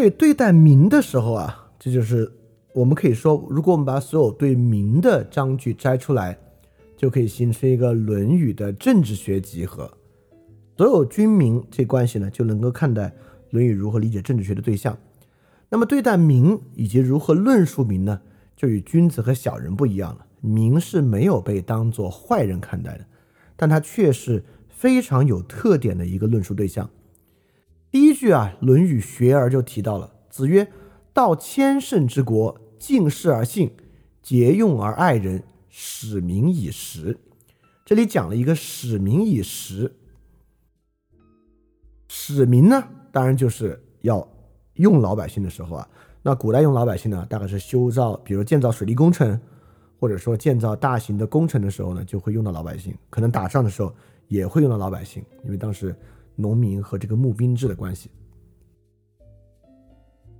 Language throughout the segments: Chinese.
所以对待民的时候啊，这就是我们可以说，如果我们把所有对民的章句摘出来，就可以形成一个《论语》的政治学集合。所有君民这关系呢，就能够看待《论语》如何理解政治学的对象。那么对待民以及如何论述民呢，就与君子和小人不一样了。民是没有被当作坏人看待的，但他却是非常有特点的一个论述对象。第一句啊，《论语·学而》就提到了：“子曰，道千乘之国，敬事而信，节用而爱人，使民以时。”这里讲了一个“使民以时”。使民呢，当然就是要用老百姓的时候啊。那古代用老百姓呢，大概是修造，比如建造水利工程，或者说建造大型的工程的时候呢，就会用到老百姓。可能打仗的时候也会用到老百姓，因为当时农民和这个募兵制的关系。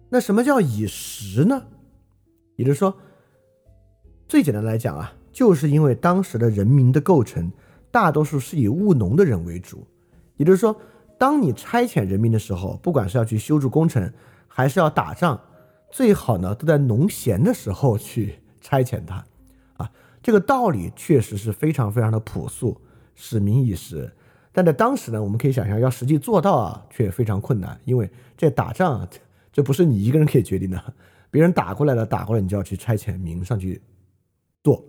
那什么叫以时呢？也就是说，最简单来讲啊，就是因为当时的人民的构成，大多数是以务农的人为主，也就是说。当你差遣人民的时候，不管是要去修筑工程，还是要打仗，最好呢都在农闲的时候去差遣他，啊，这个道理确实是非常非常的朴素，使民以时。但在当时呢，我们可以想象要实际做到啊，却非常困难，因为这打仗啊这不是你一个人可以决定的，别人打过来了，打过来你就要去差遣民上去做。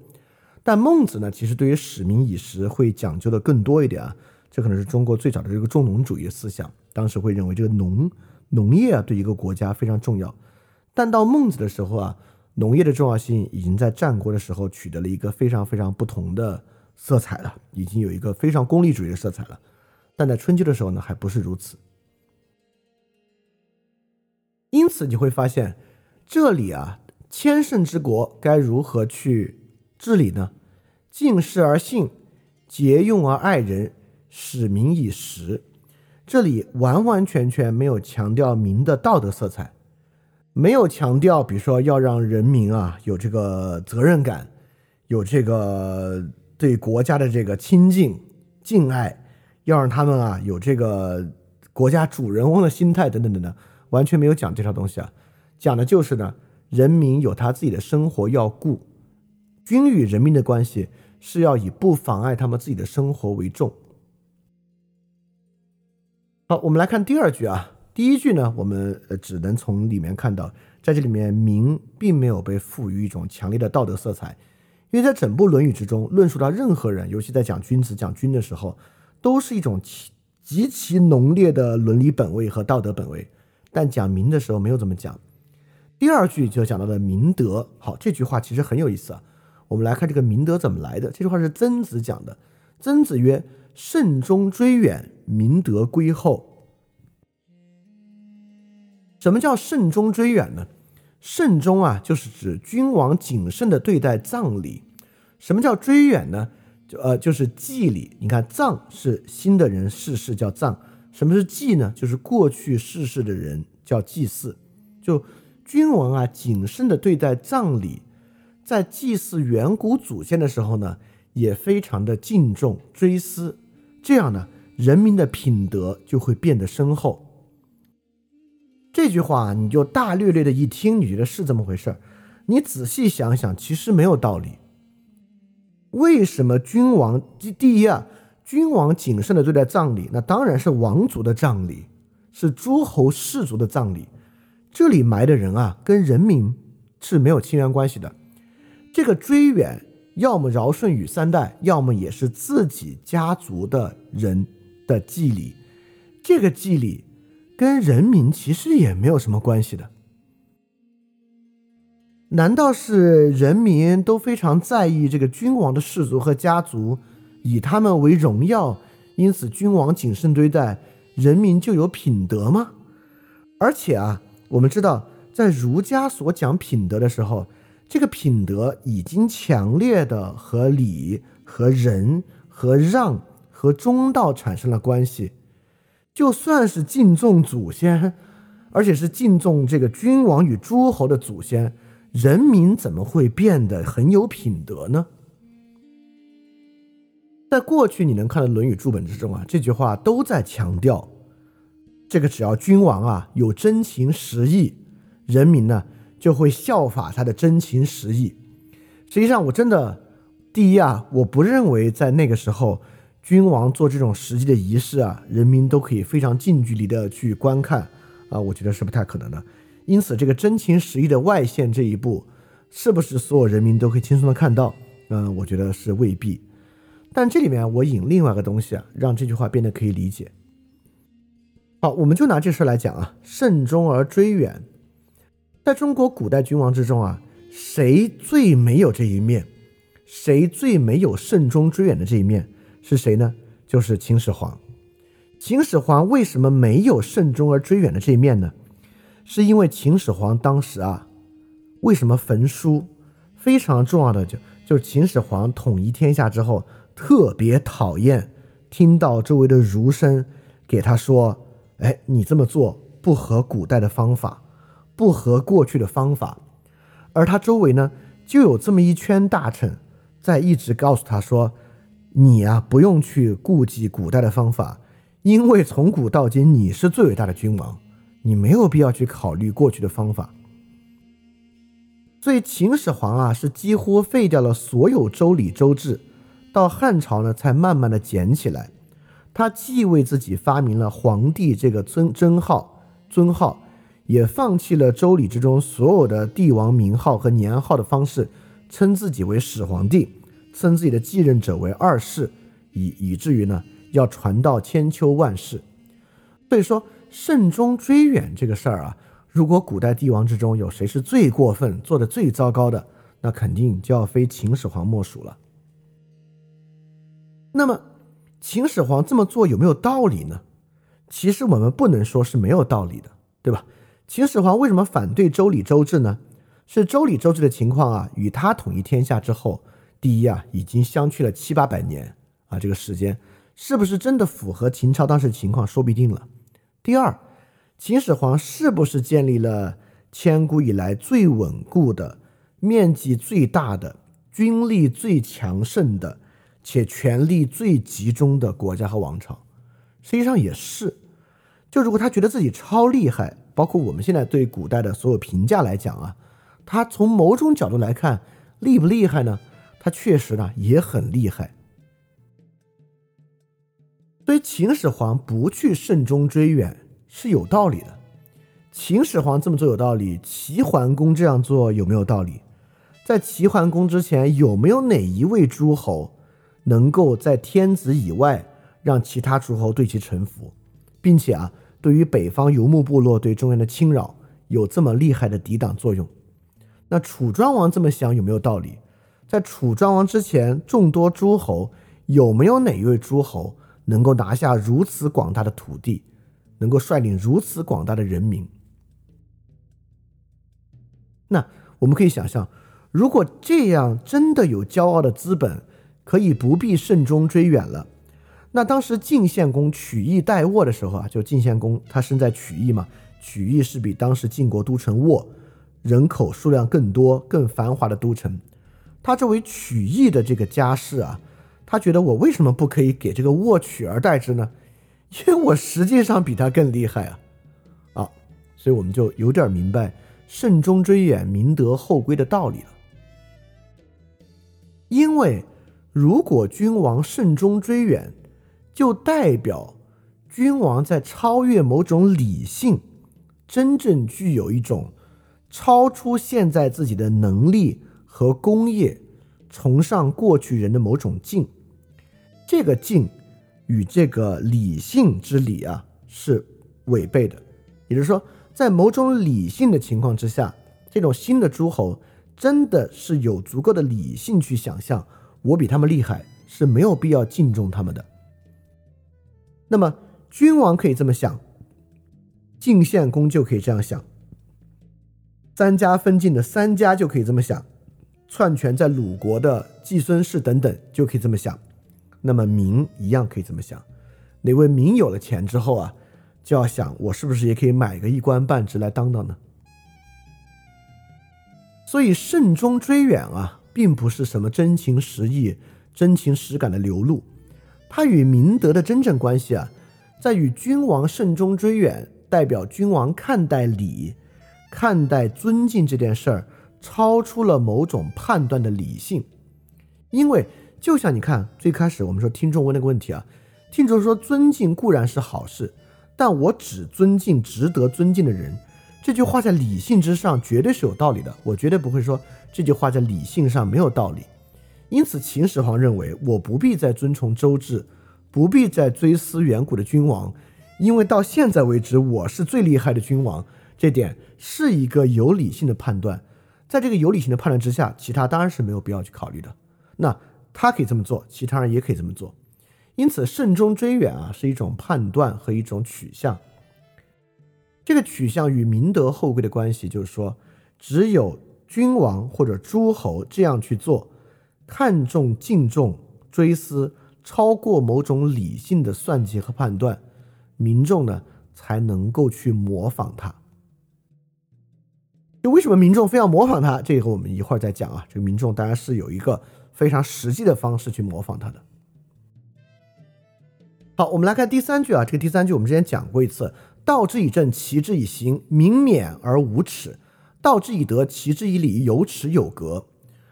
但孟子呢，其实对于使民以时会讲究的更多一点啊。这可能是中国最早的这个重农主义思想，当时会认为这个农农业啊对一个国家非常重要。但到孟子的时候啊，农业的重要性已经在战国的时候取得了一个非常非常不同的色彩了，已经有一个非常功利主义的色彩了。但在春秋的时候呢，还不是如此。因此你会发现，这里啊，千乘之国该如何去治理呢？敬事而信，节用而爱人。使民以时，这里完完全全没有强调民的道德色彩，没有强调，比如说要让人民啊有这个责任感，有这个对国家的这个亲近敬爱，要让他们啊有这个国家主人翁的心态等等等等，完全没有讲这套东西啊，讲的就是呢，人民有他自己的生活要顾，君与人民的关系是要以不妨碍他们自己的生活为重。好，我们来看第二句啊。第一句呢，我们呃只能从里面看到，在这里面，民并没有被赋予一种强烈的道德色彩，因为在整部《论语》之中，论述到任何人，尤其在讲君子、讲君的时候，都是一种极极其浓烈的伦理本位和道德本位。但讲民的时候，没有这么讲。第二句就讲到了明德。好，这句话其实很有意思啊。我们来看这个明德怎么来的。这句话是曾子讲的。曾子曰。慎终追远，明德归后。什么叫慎终追远呢？慎终啊，就是指君王谨慎的对待葬礼。什么叫追远呢？就呃，就是祭礼。你看，葬是新的人逝世叫葬，什么是祭呢？就是过去逝世的人叫祭祀。就君王啊，谨慎的对待葬礼，在祭祀远古祖先的时候呢，也非常的敬重追思。这样呢，人民的品德就会变得深厚。这句话你就大略略的一听，你觉得是这么回事儿？你仔细想想，其实没有道理。为什么君王第第一啊，君王谨慎的对待葬礼，那当然是王族的葬礼，是诸侯氏族的葬礼。这里埋的人啊，跟人民是没有亲缘关系的。这个追远。要么尧舜禹三代，要么也是自己家族的人的祭礼，这个祭礼跟人民其实也没有什么关系的。难道是人民都非常在意这个君王的氏族和家族，以他们为荣耀，因此君王谨慎对待人民就有品德吗？而且啊，我们知道，在儒家所讲品德的时候。这个品德已经强烈的和礼、和仁、和让、和中道产生了关系。就算是敬重祖先，而且是敬重这个君王与诸侯的祖先，人民怎么会变得很有品德呢？在过去你能看到《论语》注本之中啊，这句话都在强调这个只要君王啊有真情实意，人民呢就会效法他的真情实意。实际上，我真的第一啊，我不认为在那个时候，君王做这种实际的仪式啊，人民都可以非常近距离的去观看啊，我觉得是不太可能的。因此，这个真情实意的外现这一步，是不是所有人民都可以轻松的看到？嗯，我觉得是未必。但这里面我引另外一个东西啊，让这句话变得可以理解。好，我们就拿这事来讲啊，慎终而追远，在中国古代君王之中啊，谁最没有这一面？谁最没有慎终追远的这一面？是谁呢？就是秦始皇。秦始皇为什么没有慎终而追远的这一面呢？是因为秦始皇当时啊，为什么焚书？非常重要的就就是秦始皇统一天下之后。特别讨厌听到周围的儒生给他说：“哎，你这么做不合古代的方法，不合过去的方法。”而他周围呢，就有这么一圈大臣在一直告诉他说：“你啊，不用去顾忌古代的方法，因为从古到今你是最伟大的君王，你没有必要去考虑过去的方法。”所以秦始皇啊，是几乎废掉了所有周礼周制。到汉朝呢，才慢慢的捡起来。他既为自己发明了皇帝这个尊尊号尊号，也放弃了周礼之中所有的帝王名号和年号的方式，称自己为始皇帝，称自己的继任者为二世，以以至于呢，要传到千秋万世。所以说，慎终追远这个事儿啊，如果古代帝王之中有谁是最过分、做的最糟糕的，那肯定就要非秦始皇莫属了。那么，秦始皇这么做有没有道理呢？其实我们不能说是没有道理的，对吧？秦始皇为什么反对周礼周制呢？是周礼周制的情况啊，与他统一天下之后，第一啊，已经相去了七八百年啊，这个时间是不是真的符合秦朝当时情况，说不定了。第二，秦始皇是不是建立了千古以来最稳固的、面积最大的、军力最强盛的？且权力最集中的国家和王朝，实际上也是。就如果他觉得自己超厉害，包括我们现在对古代的所有评价来讲啊，他从某种角度来看厉不厉害呢？他确实呢也很厉害。所以秦始皇不去慎终追远是有道理的。秦始皇这么做有道理，齐桓公这样做有没有道理？在齐桓公之前，有没有哪一位诸侯？能够在天子以外让其他诸侯对其臣服，并且啊，对于北方游牧部落对中原的侵扰有这么厉害的抵挡作用。那楚庄王这么想有没有道理？在楚庄王之前，众多诸侯有没有哪一位诸侯能够拿下如此广大的土地，能够率领如此广大的人民？那我们可以想象，如果这样真的有骄傲的资本。可以不必慎终追远了。那当时晋献公取义代沃的时候啊，就晋献公他身在曲义嘛，曲义是比当时晋国都城沃人口数量更多、更繁华的都城。他作为曲义的这个家世啊，他觉得我为什么不可以给这个沃取而代之呢？因为我实际上比他更厉害啊！啊，所以我们就有点明白慎终追远、明德后归的道理了。因为。如果君王慎终追远，就代表君王在超越某种理性，真正具有一种超出现在自己的能力和功业，崇尚过去人的某种敬。这个敬与这个理性之理啊是违背的。也就是说，在某种理性的情况之下，这种新的诸侯真的是有足够的理性去想象。我比他们厉害，是没有必要敬重他们的。那么，君王可以这么想，晋献公就可以这样想，三家分晋的三家就可以这么想，篡权在鲁国的季孙氏等等就可以这么想。那么，民一样可以这么想。哪位民有了钱之后啊，就要想我是不是也可以买个一官半职来当当呢？所以，慎终追远啊。并不是什么真情实意、真情实感的流露，它与明德的真正关系啊，在与君王慎终追远，代表君王看待礼、看待尊敬这件事儿，超出了某种判断的理性。因为就像你看，最开始我们说听众问那个问题啊，听众说尊敬固然是好事，但我只尊敬值得尊敬的人。这句话在理性之上绝对是有道理的，我绝对不会说这句话在理性上没有道理。因此，秦始皇认为我不必再遵从周制。不必再追思远古的君王，因为到现在为止，我是最厉害的君王。这点是一个有理性的判断，在这个有理性的判断之下，其他当然是没有必要去考虑的。那他可以这么做，其他人也可以这么做。因此，慎终追远啊，是一种判断和一种取向。这个取向与明德后贵的关系，就是说，只有君王或者诸侯这样去做，看重、敬重、追思。超过某种理性的算计和判断，民众呢才能够去模仿他。就为什么民众非要模仿他？这个我们一会儿再讲啊。这个民众当然是有一个非常实际的方式去模仿他的。好，我们来看第三句啊。这个第三句我们之前讲过一次：“道之以政，齐之以刑，民免而无耻；道之以德，齐之以礼，有耻有格。”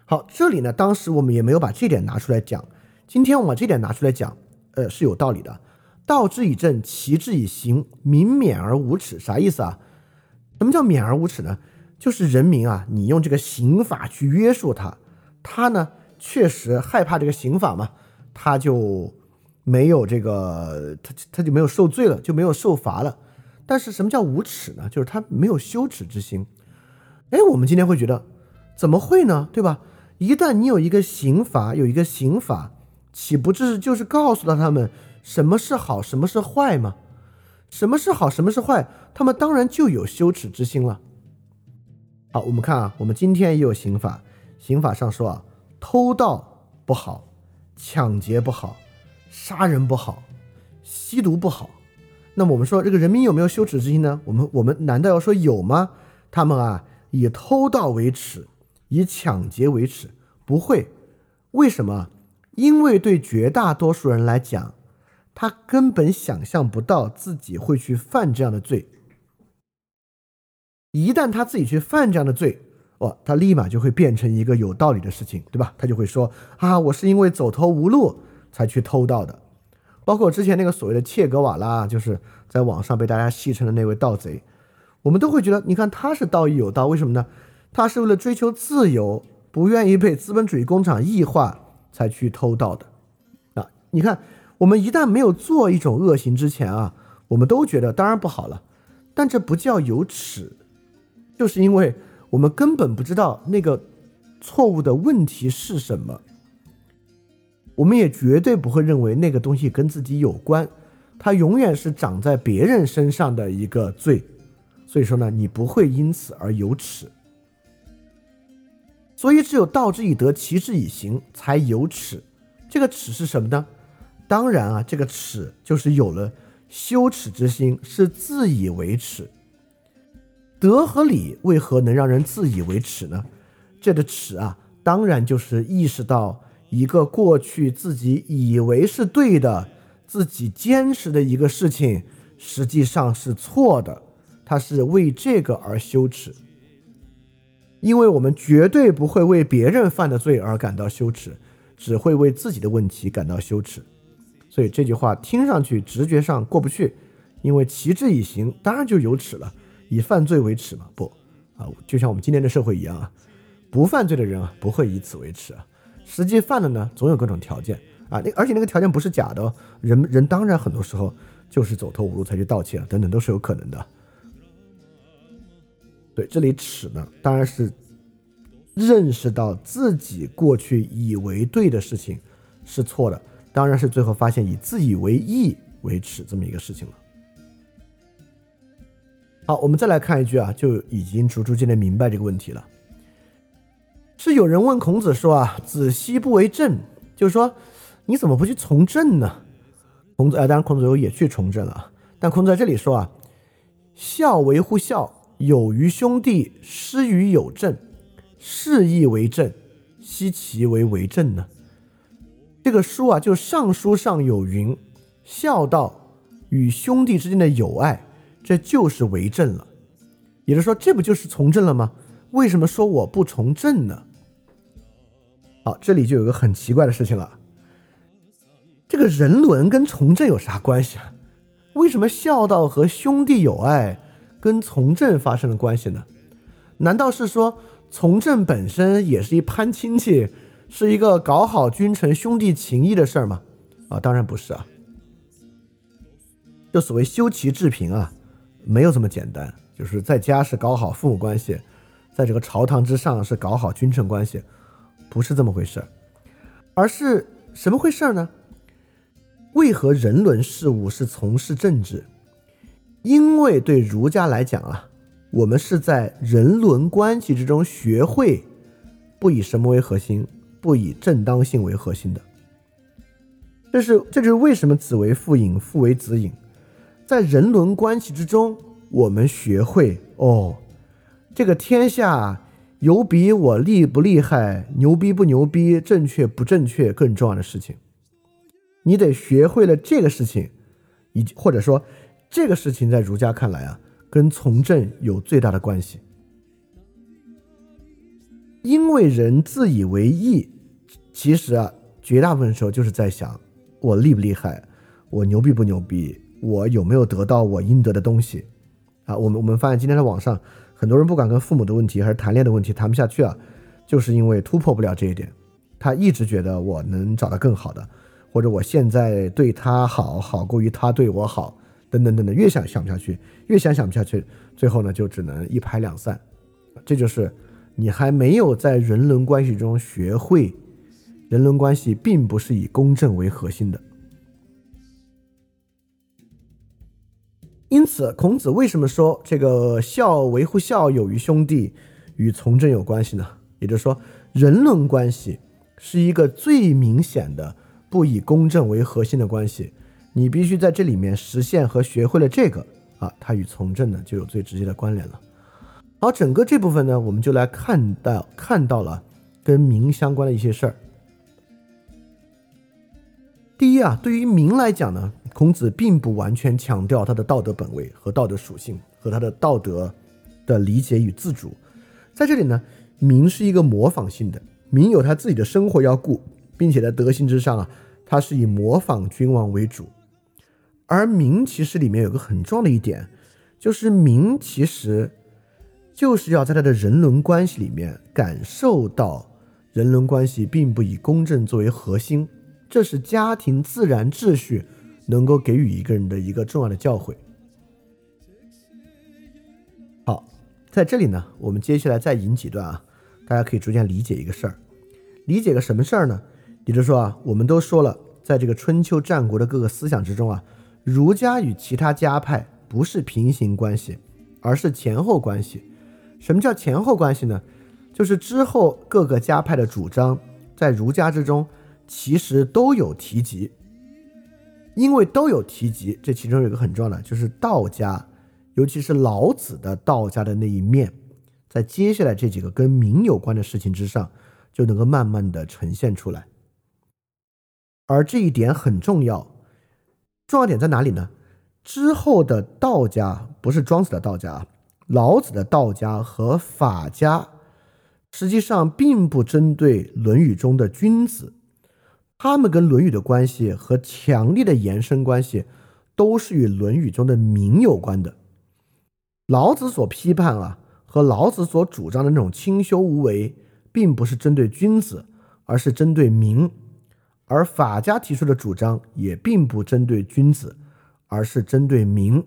好，这里呢，当时我们也没有把这点拿出来讲。今天我们把这点拿出来讲，呃，是有道理的。道之以政，齐之以刑，民免而无耻，啥意思啊？什么叫免而无耻呢？就是人民啊，你用这个刑法去约束他，他呢确实害怕这个刑法嘛，他就没有这个，他他就没有受罪了，就没有受罚了。但是什么叫无耻呢？就是他没有羞耻之心。哎，我们今天会觉得，怎么会呢？对吧？一旦你有一个刑罚，有一个刑法。岂不是就是告诉了他们什么是好，什么是坏吗？什么是好，什么是坏？他们当然就有羞耻之心了。好，我们看啊，我们今天也有刑法，刑法上说啊，偷盗不好，抢劫不好，杀人不好，吸毒不好。那么我们说这个人民有没有羞耻之心呢？我们我们难道要说有吗？他们啊，以偷盗为耻，以抢劫为耻，不会。为什么？因为对绝大多数人来讲，他根本想象不到自己会去犯这样的罪。一旦他自己去犯这样的罪，哦，他立马就会变成一个有道理的事情，对吧？他就会说啊，我是因为走投无路才去偷盗的。包括之前那个所谓的切格瓦拉，就是在网上被大家戏称的那位盗贼，我们都会觉得，你看他是道义有道，为什么呢？他是为了追求自由，不愿意被资本主义工厂异化。才去偷盗的，啊，你看，我们一旦没有做一种恶行之前啊，我们都觉得当然不好了，但这不叫有耻，就是因为我们根本不知道那个错误的问题是什么，我们也绝对不会认为那个东西跟自己有关，它永远是长在别人身上的一个罪，所以说呢，你不会因此而有耻。所以，只有道之以德，齐之以刑，才有耻。这个耻是什么呢？当然啊，这个耻就是有了羞耻之心，是自以为耻。德和礼为何能让人自以为耻呢？这个耻啊，当然就是意识到一个过去自己以为是对的、自己坚持的一个事情，实际上是错的。他是为这个而羞耻。因为我们绝对不会为别人犯的罪而感到羞耻，只会为自己的问题感到羞耻。所以这句话听上去直觉上过不去，因为齐之以刑，当然就有耻了，以犯罪为耻嘛？不啊，就像我们今天的社会一样啊，不犯罪的人啊不会以此为耻啊，实际犯了呢，总有各种条件啊，那而且那个条件不是假的，人人当然很多时候就是走投无路才去盗窃啊，等等都是有可能的。对，这里耻呢，当然是认识到自己过去以为对的事情是错的，当然是最后发现以自以为义为耻这么一个事情了。好，我们再来看一句啊，就已经逐逐渐的明白这个问题了。是有人问孔子说啊：“子奚不为政？”就是说你怎么不去从政呢？孔子啊，当然孔子又也去从政了，但孔子在这里说啊：“孝为乎孝。”有于兄弟，失于有政，是亦为政，奚其为为政呢？这个书啊，就《尚书》上有云：孝道与兄弟之间的友爱，这就是为政了。也就是说，这不就是从政了吗？为什么说我不从政呢？好，这里就有个很奇怪的事情了。这个人伦跟从政有啥关系啊？为什么孝道和兄弟友爱跟从政发生了关系呢？难道是说从政本身也是一攀亲戚，是一个搞好君臣兄弟情谊的事儿吗？啊，当然不是啊。就所谓修齐治平啊，没有这么简单。就是在家是搞好父母关系，在这个朝堂之上是搞好君臣关系，不是这么回事儿，而是什么回事儿呢？为何人伦事务是从事政治？因为对儒家来讲啊，我们是在人伦关系之中学会不以什么为核心，不以正当性为核心的。这是这就是为什么子为父隐，父为子隐，在人伦关系之中，我们学会哦，这个天下有比我厉不厉害、牛逼不牛逼、正确不正确更重要的事情。你得学会了这个事情，以及或者说这个事情在儒家看来啊，跟从政有最大的关系。因为人自以为义，其实啊，绝大部分时候就是在想我厉不厉害，我牛逼不牛逼，我有没有得到我应得的东西啊？我们我们发现今天在网上，很多人不管跟父母的问题还是谈恋爱的问题谈不下去啊，就是因为突破不了这一点，他一直觉得我能找到更好的。或者我现在对他好，好过于他对我好，等等等等，越想想不下去，越想想不下去，最后呢就只能一拍两散。这就是你还没有在人伦关系中学会，人伦关系并不是以公正为核心的。因此，孔子为什么说这个孝维护孝友于兄弟与从政有关系呢？也就是说，人伦关系是一个最明显的。不以公正为核心的关系，你必须在这里面实现和学会了这个啊，它与从政呢就有最直接的关联了。好，整个这部分呢，我们就来看到看到了跟民相关的一些事儿。第一啊，对于民来讲呢，孔子并不完全强调他的道德本位和道德属性和他的道德的理解与自主，在这里呢，民是一个模仿性的，民有他自己的生活要顾。并且在德行之上啊，他是以模仿君王为主，而民其实里面有个很重要的一点，就是民其实就是要在他的人伦关系里面感受到人伦关系并不以公正作为核心，这是家庭自然秩序能够给予一个人的一个重要的教诲。好，在这里呢，我们接下来再引几段啊，大家可以逐渐理解一个事儿，理解个什么事儿呢？也就是说啊，我们都说了，在这个春秋战国的各个思想之中啊，儒家与其他家派不是平行关系，而是前后关系。什么叫前后关系呢？就是之后各个家派的主张在儒家之中其实都有提及，因为都有提及，这其中有一个很重要的，就是道家，尤其是老子的道家的那一面，在接下来这几个跟民有关的事情之上，就能够慢慢的呈现出来。而这一点很重要，重要点在哪里呢？之后的道家不是庄子的道家，老子的道家和法家，实际上并不针对《论语》中的君子，他们跟《论语》的关系和强烈的延伸关系，都是与《论语》中的民有关的。老子所批判啊，和老子所主张的那种清修无为，并不是针对君子，而是针对民。而法家提出的主张也并不针对君子，而是针对民。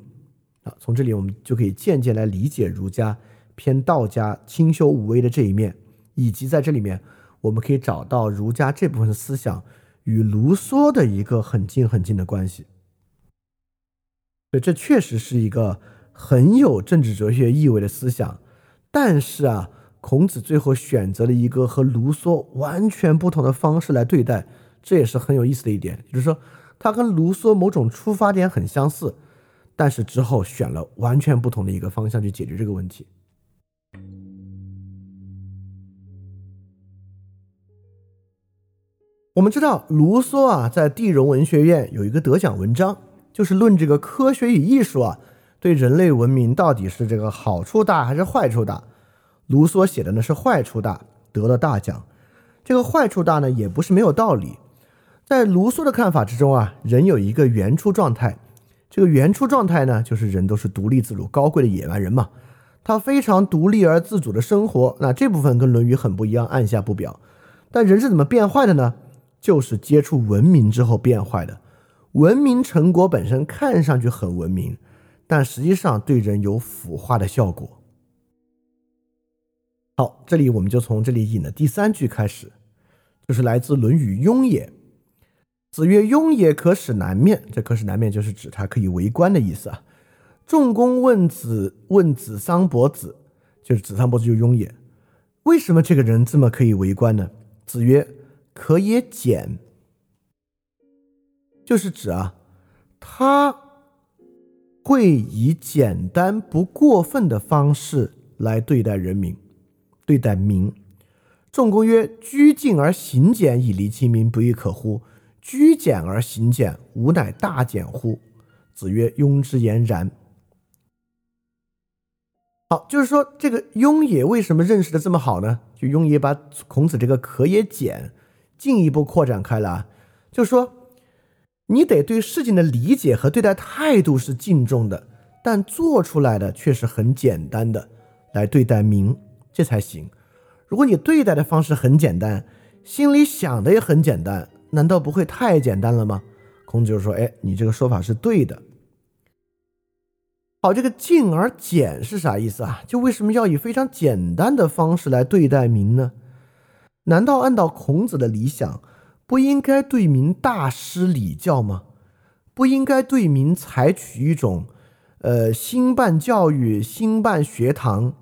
啊，从这里我们就可以渐渐来理解儒家偏道家清修无为的这一面，以及在这里面我们可以找到儒家这部分思想与卢梭的一个很近很近的关系。对，这确实是一个很有政治哲学意味的思想。但是啊，孔子最后选择了一个和卢梭完全不同的方式来对待。这也是很有意思的一点，就是说，他跟卢梭某种出发点很相似，但是之后选了完全不同的一个方向去解决这个问题。我们知道，卢梭啊，在地荣文学院有一个得奖文章，就是论这个科学与艺术啊，对人类文明到底是这个好处大还是坏处大。卢梭写的呢是坏处大，得了大奖。这个坏处大呢，也不是没有道理。在卢梭的看法之中啊，人有一个原初状态，这个原初状态呢，就是人都是独立自主、高贵的野蛮人嘛，他非常独立而自主的生活。那这部分跟《论语》很不一样，按下不表。但人是怎么变坏的呢？就是接触文明之后变坏的。文明成果本身看上去很文明，但实际上对人有腐化的效果。好，这里我们就从这里引的第三句开始，就是来自《论语·雍也》。子曰：“雍也，可使南面。”这“可使南面”就是指他可以为官的意思啊。仲公问子，问子桑伯子，就是子桑伯子，就是雍也。为什么这个人这么可以为官呢？子曰：“可也简。”就是指啊，他会以简单不过分的方式来对待人民，对待民。仲公曰：“居敬而行俭，以离其民，不亦可乎？居简而行俭，吾乃大俭乎？”子曰：“庸之言然。”好，就是说这个雍也为什么认识的这么好呢？就雍也把孔子这个“可也简”进一步扩展开了，就说。你得对事情的理解和对待态度是敬重的，但做出来的却是很简单的，来对待民，这才行。如果你对待的方式很简单，心里想的也很简单，难道不会太简单了吗？孔子就说：“哎，你这个说法是对的。”好，这个敬而简是啥意思啊？就为什么要以非常简单的方式来对待民呢？难道按照孔子的理想？不应该对民大施礼教吗？不应该对民采取一种，呃，兴办教育、兴办学堂，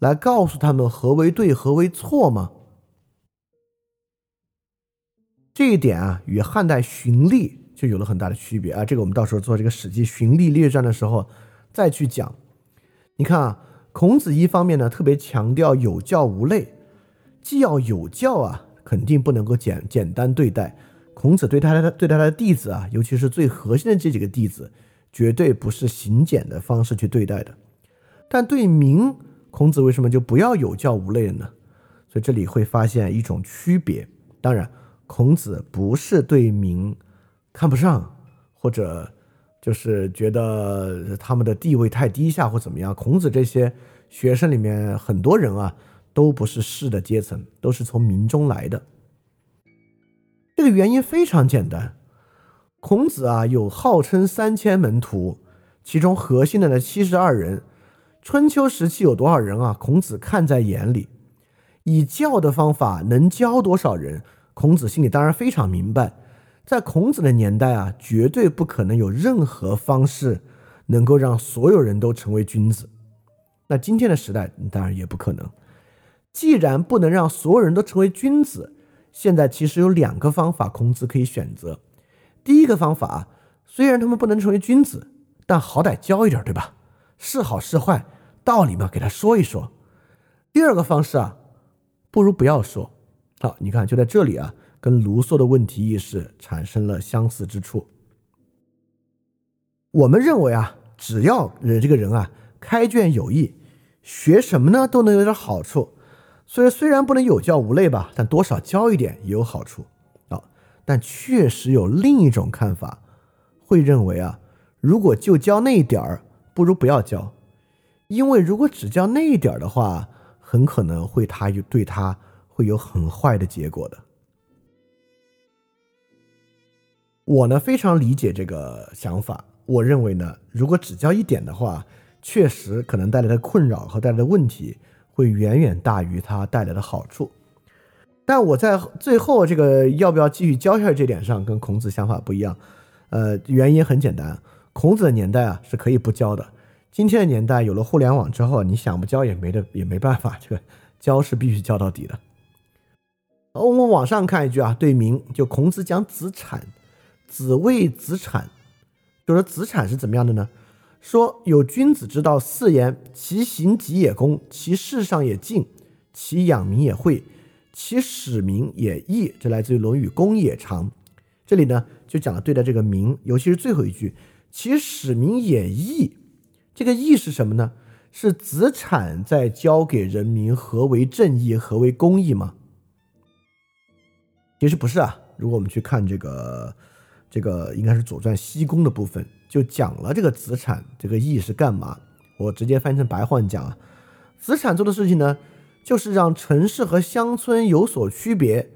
来告诉他们何为对、何为错吗？这一点啊，与汉代荀吏就有了很大的区别啊。这个我们到时候做这个《史记·荀吏列传》的时候再去讲。你看啊，孔子一方面呢特别强调有教无类，既要有教啊。肯定不能够简简单对待孔子对他的对待他的弟子啊，尤其是最核心的这几个弟子，绝对不是行简的方式去对待的。但对民，孔子为什么就不要有教无类了呢？所以这里会发现一种区别。当然，孔子不是对民看不上，或者就是觉得他们的地位太低下或怎么样。孔子这些学生里面很多人啊。都不是士的阶层，都是从民中来的。这个原因非常简单，孔子啊有号称三千门徒，其中核心的那七十二人，春秋时期有多少人啊？孔子看在眼里，以教的方法能教多少人？孔子心里当然非常明白，在孔子的年代啊，绝对不可能有任何方式能够让所有人都成为君子。那今天的时代当然也不可能。既然不能让所有人都成为君子，现在其实有两个方法，孔子可以选择。第一个方法，虽然他们不能成为君子，但好歹教一点，对吧？是好是坏，道理嘛，给他说一说。第二个方式啊，不如不要说。好，你看，就在这里啊，跟卢梭的问题意识产生了相似之处。我们认为啊，只要人这个人啊，开卷有益，学什么呢，都能有点好处。所以虽然不能有教无类吧，但多少教一点也有好处啊。但确实有另一种看法，会认为啊，如果就教那一点儿，不如不要教，因为如果只教那一点儿的话，很可能会他有对他会有很坏的结果的。我呢非常理解这个想法，我认为呢，如果只教一点的话，确实可能带来的困扰和带来的问题。会远远大于它带来的好处，但我在最后这个要不要继续教下去这点上，跟孔子想法不一样。呃，原因很简单，孔子的年代啊是可以不教的。今天的年代有了互联网之后，你想不教也没得也没办法，这个教是必须教到底的。我们往上看一句啊，对名就孔子讲子产，子谓子产，就说子产是怎么样的呢？说有君子之道四言：其行己也公，其事上也敬，其养民也惠，其使民也义。这来自于《论语·公也长》。这里呢就讲了对待这个民，尤其是最后一句：其使民也义。这个义是什么呢？是子产在教给人民何为正义，何为公义吗？其实不是啊。如果我们去看这个，这个应该是《左传》西宫的部分，就讲了这个子产这个义是干嘛。我直接翻成白话讲啊，子产做的事情呢，就是让城市和乡村有所区别，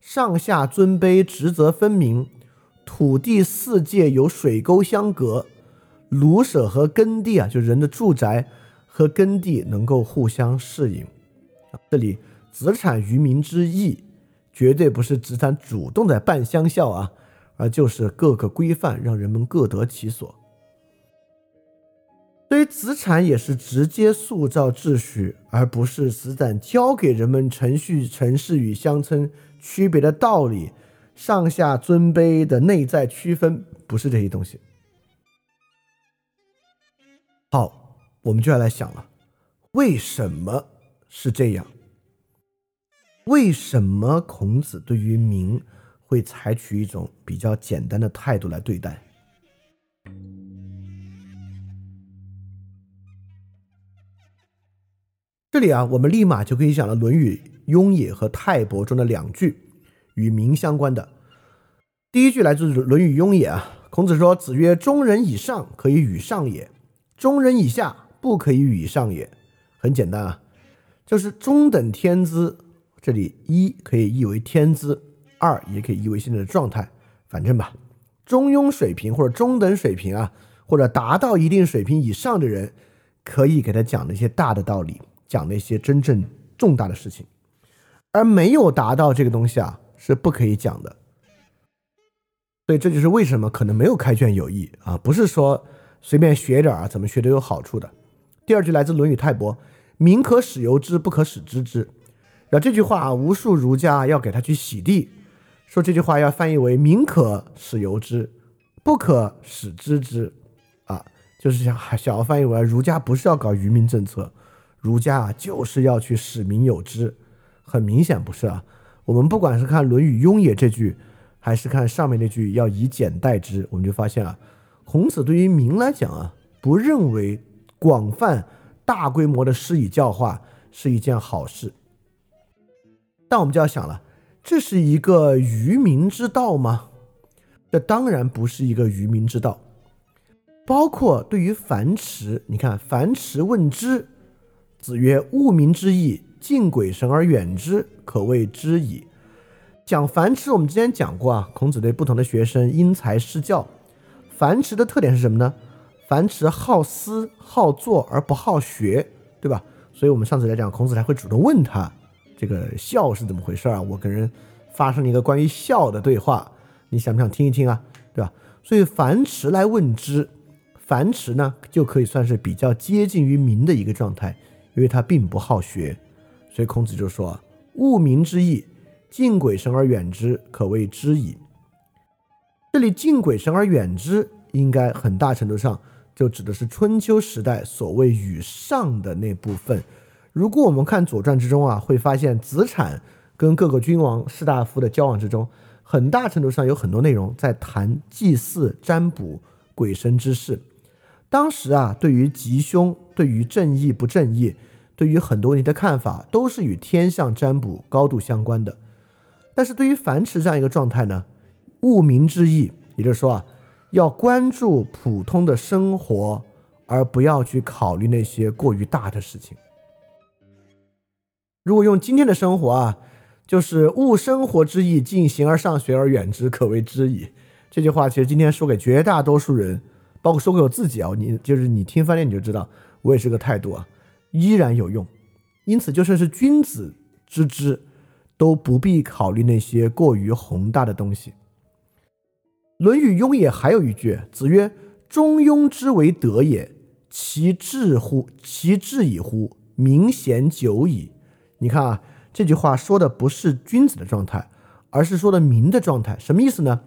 上下尊卑职责分明，土地四界有水沟相隔，庐舍和耕地啊，就人的住宅和耕地能够互相适应。这里子产于民之义，绝对不是子产主动在办乡校啊，而就是各个规范，让人们各得其所。对于子产也是直接塑造秩序，而不是子产教给人们程序、城市与乡村区别的道理，上下尊卑的内在区分，不是这些东西。好，我们就要来想了，为什么是这样？为什么孔子对于民会采取一种比较简单的态度来对待？这里啊，我们立马就可以想到《论语·雍也》和泰伯中的两句与民相关的。第一句来自《论语·雍也》啊，孔子说：“子曰：中人以上可以与上也，中人以下不可以与上也。”很简单啊，就是中等天资。这里一可以译为天资，二也可以译为现在的状态。反正吧，中庸水平或者中等水平啊，或者达到一定水平以上的人，可以给他讲那些大的道理。讲那些真正重大的事情，而没有达到这个东西啊，是不可以讲的。所以这就是为什么可能没有开卷有益啊，不是说随便学点啊，怎么学都有好处的。第二句来自《论语泰伯》：“民可使由之，不可使知之。”然后这句话啊，无数儒家要给他去洗地，说这句话要翻译为“民可使由之，不可使知之”，啊，就是想想要翻译为儒家不是要搞愚民政策。儒家啊，就是要去使民有之，很明显不是啊。我们不管是看《论语·雍也》这句，还是看上面那句“要以简代之”，我们就发现啊，孔子对于民来讲啊，不认为广泛、大规模的施以教化是一件好事。但我们就要想了，这是一个愚民之道吗？这当然不是一个愚民之道。包括对于樊迟，你看樊迟问之。子曰：“物民之义，敬鬼神而远之，可谓知矣。”讲樊迟，我们之前讲过啊。孔子对不同的学生因材施教。樊迟的特点是什么呢？樊迟好思好做而不好学，对吧？所以我们上次来讲，孔子才会主动问他这个孝是怎么回事啊？我跟人发生了一个关于孝的对话，你想不想听一听啊？对吧？所以樊迟来问之，樊迟呢就可以算是比较接近于民的一个状态。因为他并不好学，所以孔子就说：“务民之义，敬鬼神而远之，可谓知矣。”这里“敬鬼神而远之”应该很大程度上就指的是春秋时代所谓与上的那部分。如果我们看《左传》之中啊，会发现子产跟各个君王士大夫的交往之中，很大程度上有很多内容在谈祭祀、占卜、鬼神之事。当时啊，对于吉凶，对于正义不正义。对于很多问题的看法都是与天象占卜高度相关的，但是对于樊迟这样一个状态呢，务民之意，也就是说啊，要关注普通的生活，而不要去考虑那些过于大的事情。如果用今天的生活啊，就是务生活之义，敬行而上学而远之，可谓知矣。这句话其实今天说给绝大多数人，包括说给我自己啊，你就是你听翻译你就知道，我也是个态度啊。依然有用，因此就算是君子之知，都不必考虑那些过于宏大的东西。《论语·雍也》还有一句：“子曰：中庸之为德也，其志乎？其志矣乎？明贤久矣。”你看啊，这句话说的不是君子的状态，而是说的民的状态。什么意思呢？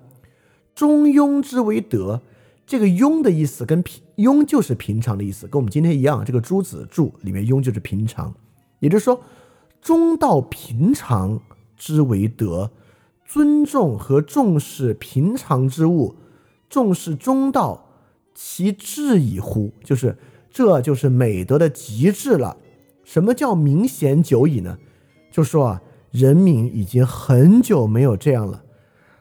中庸之为德。这个庸的意思跟平庸就是平常的意思，跟我们今天一样。这个朱子注里面庸就是平常，也就是说，中道平常之为德，尊重和重视平常之物，重视中道，其至矣乎？就是这就是美德的极致了。什么叫明贤久矣呢？就说啊，人民已经很久没有这样了。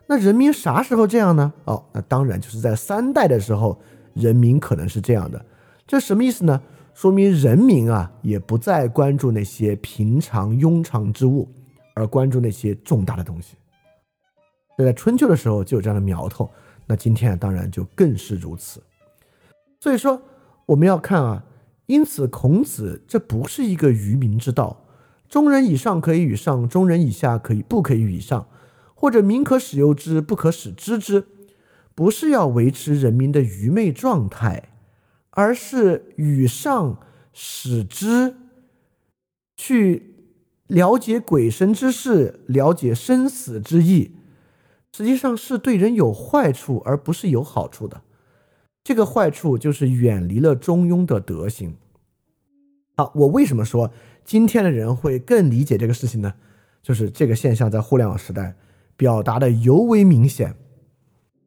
那人民啥时候这样呢？哦，那当然就是在三代的时候，人民可能是这样的。这什么意思呢？说明人民啊，也不再关注那些平常庸常之物，而关注那些重大的东西。这在春秋的时候就有这样的苗头，那今天当然就更是如此。所以说，我们要看啊，因此孔子这不是一个愚民之道，中人以上可以与上，中人以下可以不可以与上。或者民可使由之，不可使知之，不是要维持人民的愚昧状态，而是与上使之，去了解鬼神之事，了解生死之意，实际上是对人有坏处，而不是有好处的。这个坏处就是远离了中庸的德行。好，我为什么说今天的人会更理解这个事情呢？就是这个现象在互联网时代。表达的尤为明显，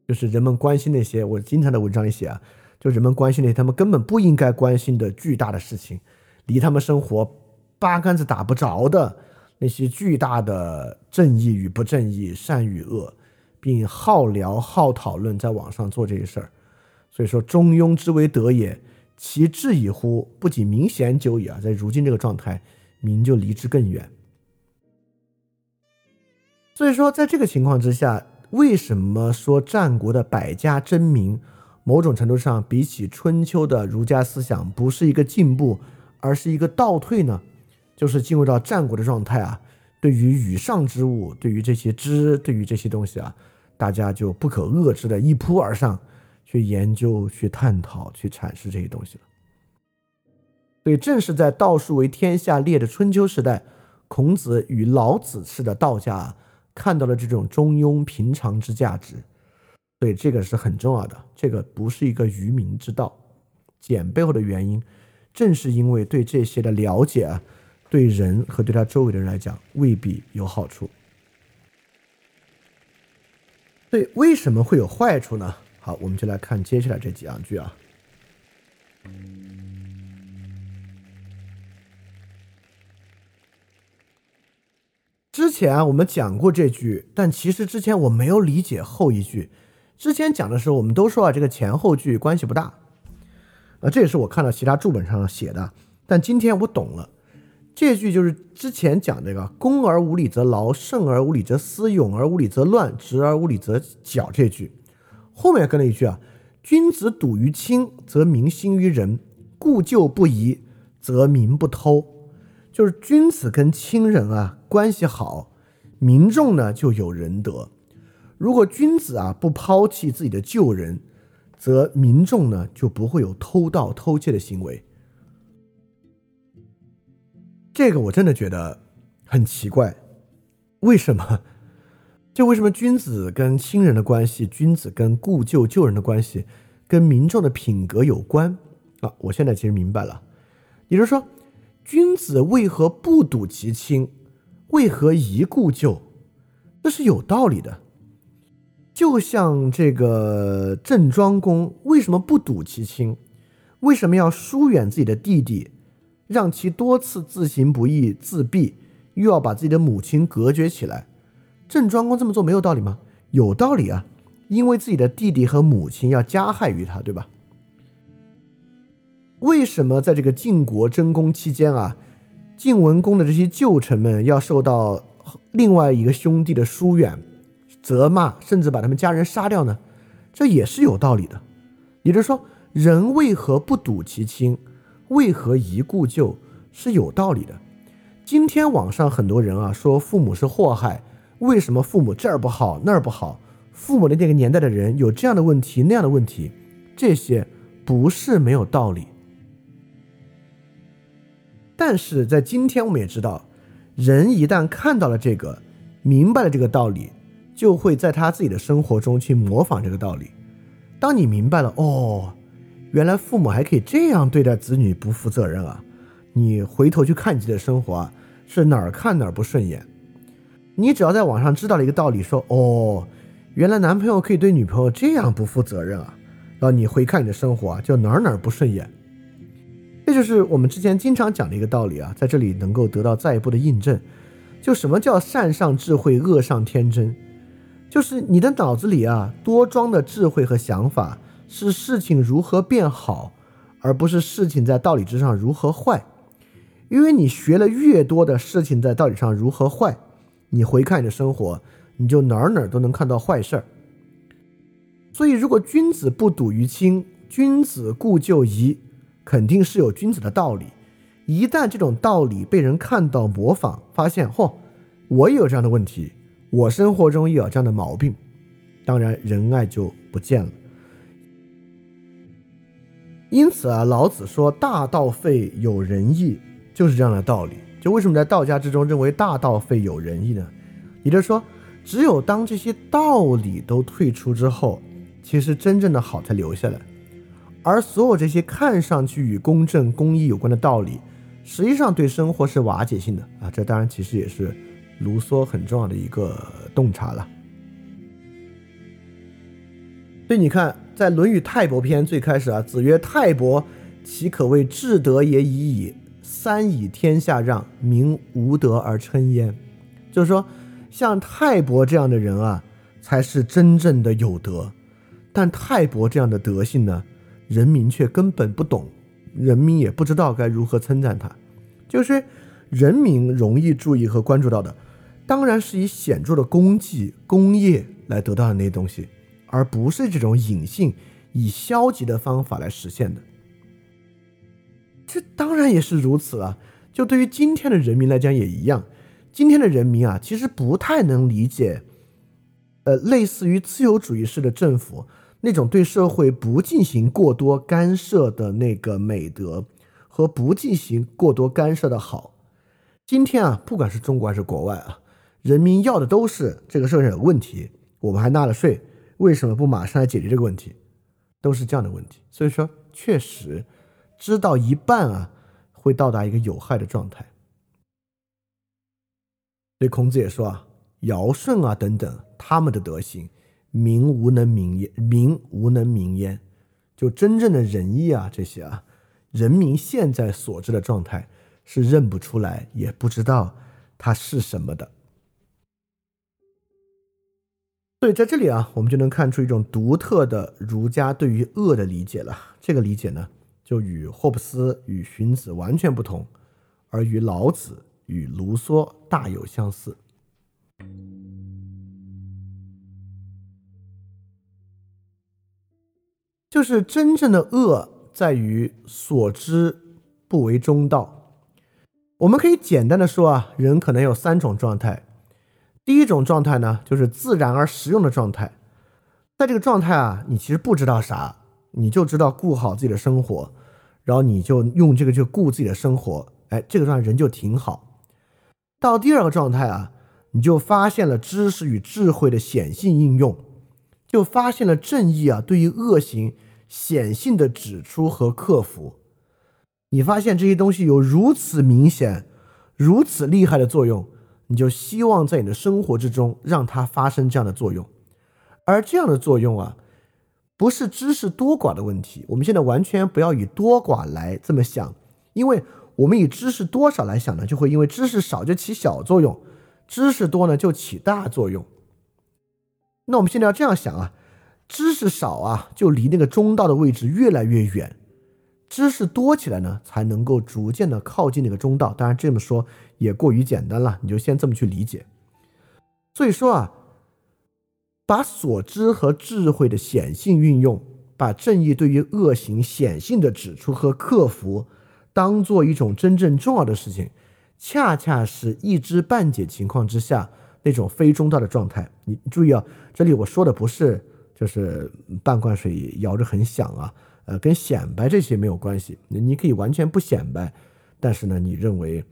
就是人们关心那些我经常在文章里写啊，就人们关心那些他们根本不应该关心的巨大的事情，离他们生活八竿子打不着的那些巨大的正义与不正义、善与恶，并好聊好讨论，在网上做这些事儿。所以说，中庸之为德也，其至矣乎？不仅明显久矣啊，在如今这个状态，民就离之更远。所以说，在这个情况之下，为什么说战国的百家争鸣，某种程度上比起春秋的儒家思想不是一个进步，而是一个倒退呢？就是进入到战国的状态啊，对于羽上之物，对于这些知，对于这些东西啊，大家就不可遏制的一扑而上，去研究、去探讨、去阐释这些东西了。所以，正是在道术为天下列的春秋时代，孔子与老子式的道家。看到了这种中庸平常之价值，所以这个是很重要的。这个不是一个愚民之道，简背后的原因，正是因为对这些的了解啊，对人和对他周围的人来讲未必有好处。对，为什么会有坏处呢？好，我们就来看接下来这几样句啊。之前啊我们讲过这句，但其实之前我没有理解后一句。之前讲的时候，我们都说啊，这个前后句关系不大。啊，这也是我看到其他注本上写的。但今天我懂了，这句就是之前讲这个“恭而无礼则劳，胜而无礼则思，勇而无礼则乱，直而无礼则绞”这句，后面跟了一句啊：“君子笃于亲，则民心于仁；故旧不移，则民不偷。”就是君子跟亲人啊关系好，民众呢就有仁德。如果君子啊不抛弃自己的旧人，则民众呢就不会有偷盗偷窃的行为。这个我真的觉得很奇怪，为什么？就为什么君子跟亲人的关系，君子跟故旧旧人的关系，跟民众的品格有关啊？我现在其实明白了，也就是说。君子为何不睹其亲？为何宜故旧？这是有道理的。就像这个郑庄公为什么不睹其亲？为什么要疏远自己的弟弟，让其多次自行不义、自闭，又要把自己的母亲隔绝起来？郑庄公这么做没有道理吗？有道理啊，因为自己的弟弟和母亲要加害于他，对吧？为什么在这个晋国争功期间啊，晋文公的这些旧臣们要受到另外一个兄弟的疏远、责骂，甚至把他们家人杀掉呢？这也是有道理的。也就是说，人为何不睹其亲，为何疑故旧，是有道理的。今天网上很多人啊说父母是祸害，为什么父母这儿不好那儿不好？父母的那个年代的人有这样的问题那样的问题，这些不是没有道理。但是在今天，我们也知道，人一旦看到了这个，明白了这个道理，就会在他自己的生活中去模仿这个道理。当你明白了，哦，原来父母还可以这样对待子女，不负责任啊！你回头去看你自己的生活啊，是哪儿看哪儿不顺眼。你只要在网上知道了一个道理，说，哦，原来男朋友可以对女朋友这样不负责任啊，然后你回看你的生活啊，就哪儿哪儿不顺眼。这就是我们之前经常讲的一个道理啊，在这里能够得到再一步的印证。就什么叫善上智慧，恶上天真？就是你的脑子里啊多装的智慧和想法是事情如何变好，而不是事情在道理之上如何坏。因为你学了越多的事情在道理上如何坏，你回看你的生活，你就哪儿哪儿都能看到坏事儿。所以，如果君子不睹于亲，君子固就疑，肯定是有君子的道理。一旦这种道理被人看到、模仿，发现，嚯，我也有这样的问题，我生活中也有这样的毛病，当然仁爱就不见了。因此啊，老子说“大道废，有仁义”。就是这样的道理。就为什么在道家之中认为大道废有仁义呢？也就是说，只有当这些道理都退出之后，其实真正的好才留下来。而所有这些看上去与公正、公义有关的道理，实际上对生活是瓦解性的啊！这当然其实也是卢梭很重要的一个洞察了。所以你看，在《论语泰伯篇》最开始啊，子曰：“泰伯，其可谓至德也已矣。”三以天下让，民无德而称焉。就是说，像泰伯这样的人啊，才是真正的有德。但泰伯这样的德性呢，人民却根本不懂，人民也不知道该如何称赞他。就是人民容易注意和关注到的，当然是以显著的功绩、功业来得到的那些东西，而不是这种隐性以消极的方法来实现的。这当然也是如此啊！就对于今天的人民来讲也一样。今天的人民啊，其实不太能理解，呃，类似于自由主义式的政府那种对社会不进行过多干涉的那个美德和不进行过多干涉的好。今天啊，不管是中国还是国外啊，人民要的都是这个社会上有问题，我们还纳了税，为什么不马上来解决这个问题？都是这样的问题。所以说，确实。知道一半啊，会到达一个有害的状态。所以孔子也说啊，尧舜啊等等，他们的德行，民无能民焉，民无能民焉。就真正的仁义啊，这些啊，人民现在所知的状态是认不出来，也不知道它是什么的。所以在这里啊，我们就能看出一种独特的儒家对于恶的理解了。这个理解呢？就与霍布斯与荀子完全不同，而与老子与卢梭大有相似。就是真正的恶在于所知不为中道。我们可以简单的说啊，人可能有三种状态。第一种状态呢，就是自然而实用的状态。在这个状态啊，你其实不知道啥，你就知道顾好自己的生活。然后你就用这个去顾自己的生活，哎，这个状态人就挺好。到第二个状态啊，你就发现了知识与智慧的显性应用，就发现了正义啊对于恶行显性的指出和克服。你发现这些东西有如此明显、如此厉害的作用，你就希望在你的生活之中让它发生这样的作用，而这样的作用啊。不是知识多寡的问题，我们现在完全不要以多寡来这么想，因为我们以知识多少来想呢，就会因为知识少就起小作用，知识多呢就起大作用。那我们现在要这样想啊，知识少啊，就离那个中道的位置越来越远；知识多起来呢，才能够逐渐的靠近那个中道。当然这么说也过于简单了，你就先这么去理解。所以说啊。把所知和智慧的显性运用，把正义对于恶行显性的指出和克服，当做一种真正重要的事情，恰恰是一知半解情况之下那种非中道的状态。你注意啊，这里我说的不是就是半罐水摇着很响啊，呃，跟显摆这些没有关系。你可以完全不显摆，但是呢，你认为，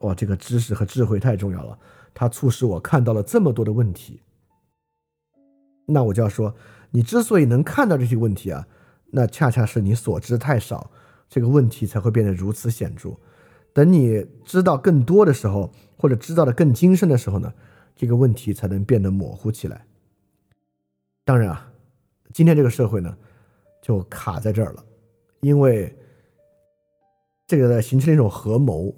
哇，这个知识和智慧太重要了，它促使我看到了这么多的问题。那我就要说，你之所以能看到这些问题啊，那恰恰是你所知太少，这个问题才会变得如此显著。等你知道更多的时候，或者知道的更精深的时候呢，这个问题才能变得模糊起来。当然啊，今天这个社会呢，就卡在这儿了，因为这个形成了一种合谋，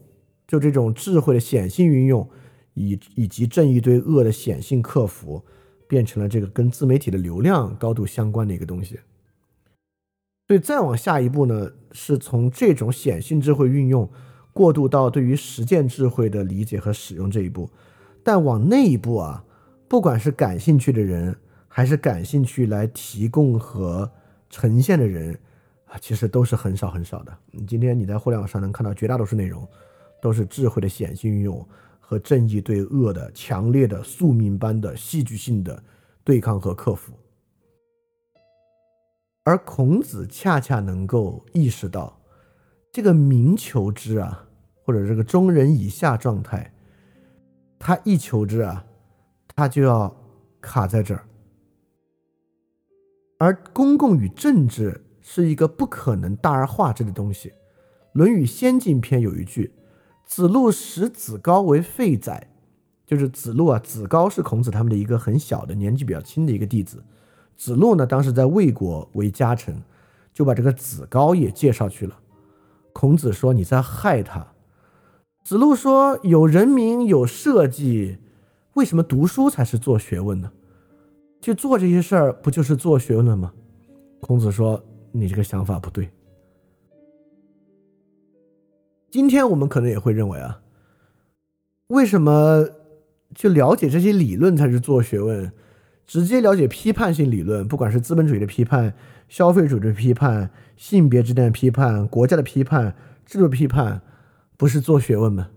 就这种智慧的显性运用，以以及正义对恶的显性克服，变成了这个跟自媒体的流量高度相关的一个东西。所以再往下一步呢，是从这种显性智慧运用过渡到对于实践智慧的理解和使用这一步。但往那一步啊，不管是感兴趣的人，还是感兴趣来提供和呈现的人啊，其实都是很少很少的。你今天你在互联网上能看到绝大多数内容，都是智慧的显性运用和正义对恶的强烈的宿命般的戏剧性的对抗和克服。而孔子恰恰能够意识到，这个民求之啊，或者这个中人以下状态。他一求知啊，他就要卡在这儿。而公共与政治是一个不可能大而化之的东西。《论语先进篇》有一句：“子路使子高为废宰。”就是子路啊，子高是孔子他们的一个很小的年纪比较轻的一个弟子。子路呢，当时在魏国为家臣，就把这个子高也介绍去了。孔子说：“你在害他。”子路说：“有人民，有社稷，为什么读书才是做学问呢？去做这些事儿，不就是做学问了吗？”孔子说：“你这个想法不对。”今天我们可能也会认为啊，为什么去了解这些理论才是做学问？直接了解批判性理论，不管是资本主义的批判、消费主义的批判、性别之间的批判、国家的批判、制度批判。不是做学问吗？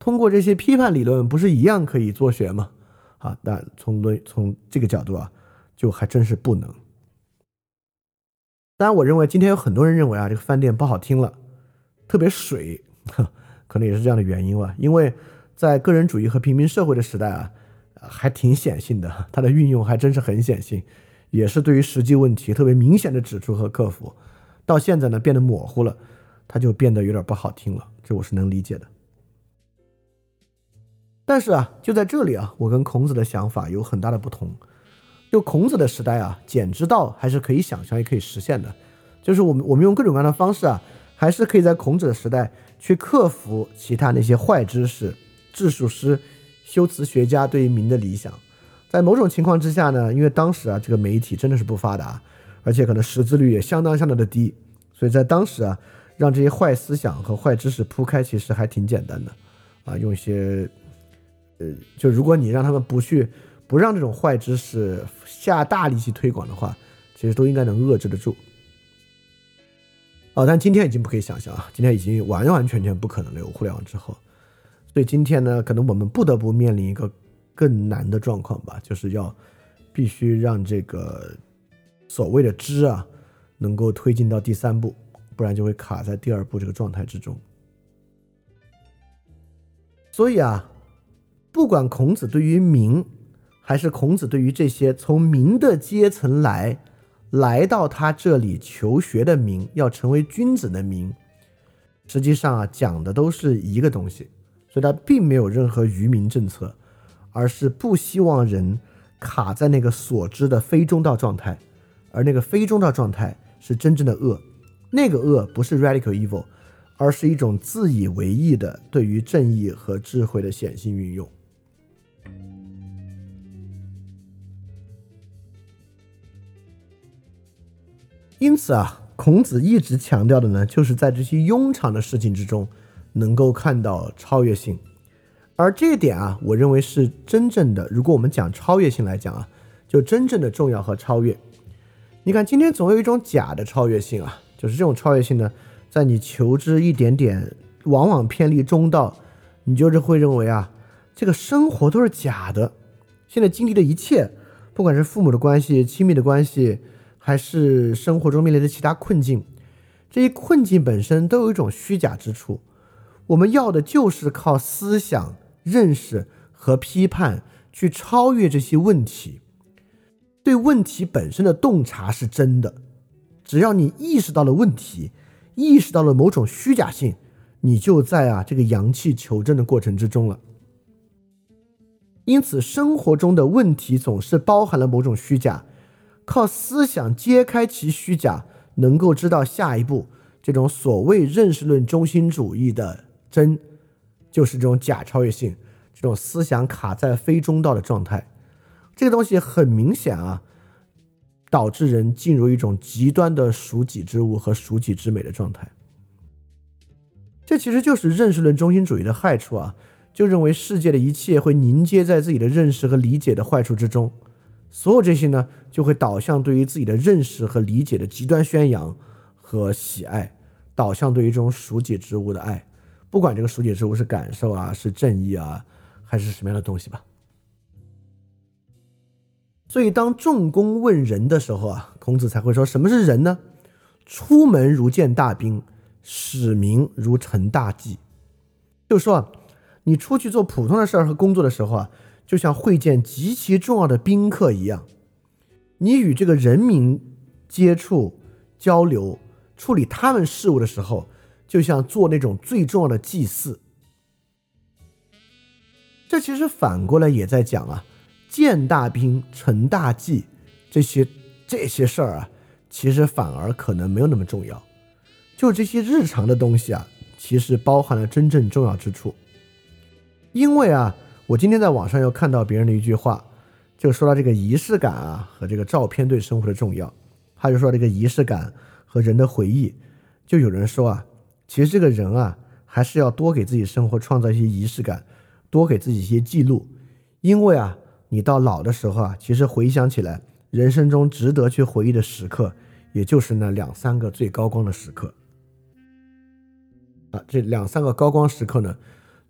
通过这些批判理论，不是一样可以做学吗？啊，但从论从这个角度啊，就还真是不能。当然，我认为今天有很多人认为啊，这个饭店不好听了，特别水，可能也是这样的原因吧。因为在个人主义和平民社会的时代啊，还挺显性的，它的运用还真是很显性，也是对于实际问题特别明显的指出和克服。到现在呢，变得模糊了，它就变得有点不好听了。这我是能理解的，但是啊，就在这里啊，我跟孔子的想法有很大的不同。就孔子的时代啊，简之道还是可以想象，也可以实现的。就是我们我们用各种各样的方式啊，还是可以在孔子的时代去克服其他那些坏知识、治术师、修辞学家对于民的理想。在某种情况之下呢，因为当时啊，这个媒体真的是不发达，而且可能识字率也相当相当的低，所以在当时啊。让这些坏思想和坏知识铺开，其实还挺简单的，啊，用一些，呃，就如果你让他们不去，不让这种坏知识下大力气推广的话，其实都应该能遏制得住。哦，但今天已经不可以想象啊，今天已经完完全全不可能了。有互联网之后，所以今天呢，可能我们不得不面临一个更难的状况吧，就是要必须让这个所谓的知啊，能够推进到第三步。不然就会卡在第二步这个状态之中。所以啊，不管孔子对于民，还是孔子对于这些从民的阶层来来到他这里求学的民，要成为君子的民，实际上啊讲的都是一个东西。所以他并没有任何愚民政策，而是不希望人卡在那个所知的非中道状态，而那个非中道状态是真正的恶。那个恶不是 radical evil，而是一种自以为意的对于正义和智慧的显性运用。因此啊，孔子一直强调的呢，就是在这些庸常的事情之中，能够看到超越性。而这一点啊，我认为是真正的。如果我们讲超越性来讲啊，就真正的重要和超越。你看，今天总有一种假的超越性啊。就是这种超越性呢，在你求知一点点，往往偏离中道，你就是会认为啊，这个生活都是假的。现在经历的一切，不管是父母的关系、亲密的关系，还是生活中面临的其他困境，这些困境本身都有一种虚假之处。我们要的就是靠思想认识和批判去超越这些问题，对问题本身的洞察是真的。只要你意识到了问题，意识到了某种虚假性，你就在啊这个阳气求证的过程之中了。因此，生活中的问题总是包含了某种虚假，靠思想揭开其虚假，能够知道下一步这种所谓认识论中心主义的真，就是这种假超越性，这种思想卡在非中道的状态。这个东西很明显啊，导致人进入一种极端的属己之物和属己之美的状态。这其实就是认识论中心主义的害处啊，就认为世界的一切会凝结在自己的认识和理解的坏处之中。所有这些呢，就会导向对于自己的认识和理解的极端宣扬和喜爱，导向对于这种属解之物的爱，不管这个属解之物是感受啊，是正义啊，还是什么样的东西吧。所以，当仲弓问仁的时候啊，孔子才会说什么是仁呢？出门如见大兵，使民如承大祭。就是说啊，你出去做普通的事儿和工作的时候啊。就像会见极其重要的宾客一样，你与这个人民接触、交流、处理他们事务的时候，就像做那种最重要的祭祀。这其实反过来也在讲啊，见大兵、成大计这些这些事儿啊，其实反而可能没有那么重要。就这些日常的东西啊，其实包含了真正重要之处，因为啊。我今天在网上又看到别人的一句话，就说到这个仪式感啊和这个照片对生活的重要。他就说这个仪式感和人的回忆，就有人说啊，其实这个人啊还是要多给自己生活创造一些仪式感，多给自己一些记录，因为啊，你到老的时候啊，其实回想起来，人生中值得去回忆的时刻，也就是那两三个最高光的时刻。啊，这两三个高光时刻呢？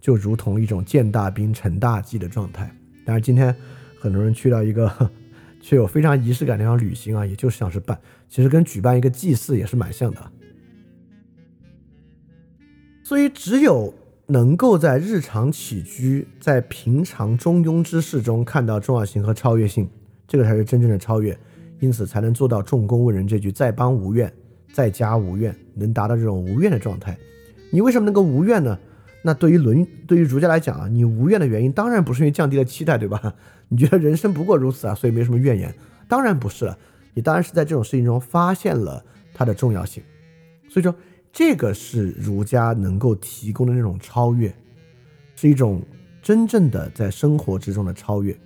就如同一种见大兵成大祭的状态。但是今天很多人去到一个 却有非常仪式感的地方旅行啊，也就是像是办，其实跟举办一个祭祀也是蛮像的。所以只有能够在日常起居、在平常中庸之事中看到重要性和超越性，这个才是真正的超越。因此才能做到“重公问人”这句“在邦无怨，在家无怨”，能达到这种无怨的状态。你为什么能够无怨呢？那对于伦，对于儒家来讲啊，你无怨的原因当然不是因为降低了期待，对吧？你觉得人生不过如此啊，所以没什么怨言，当然不是了。你当然是在这种事情中发现了它的重要性，所以说这个是儒家能够提供的那种超越，是一种真正的在生活之中的超越。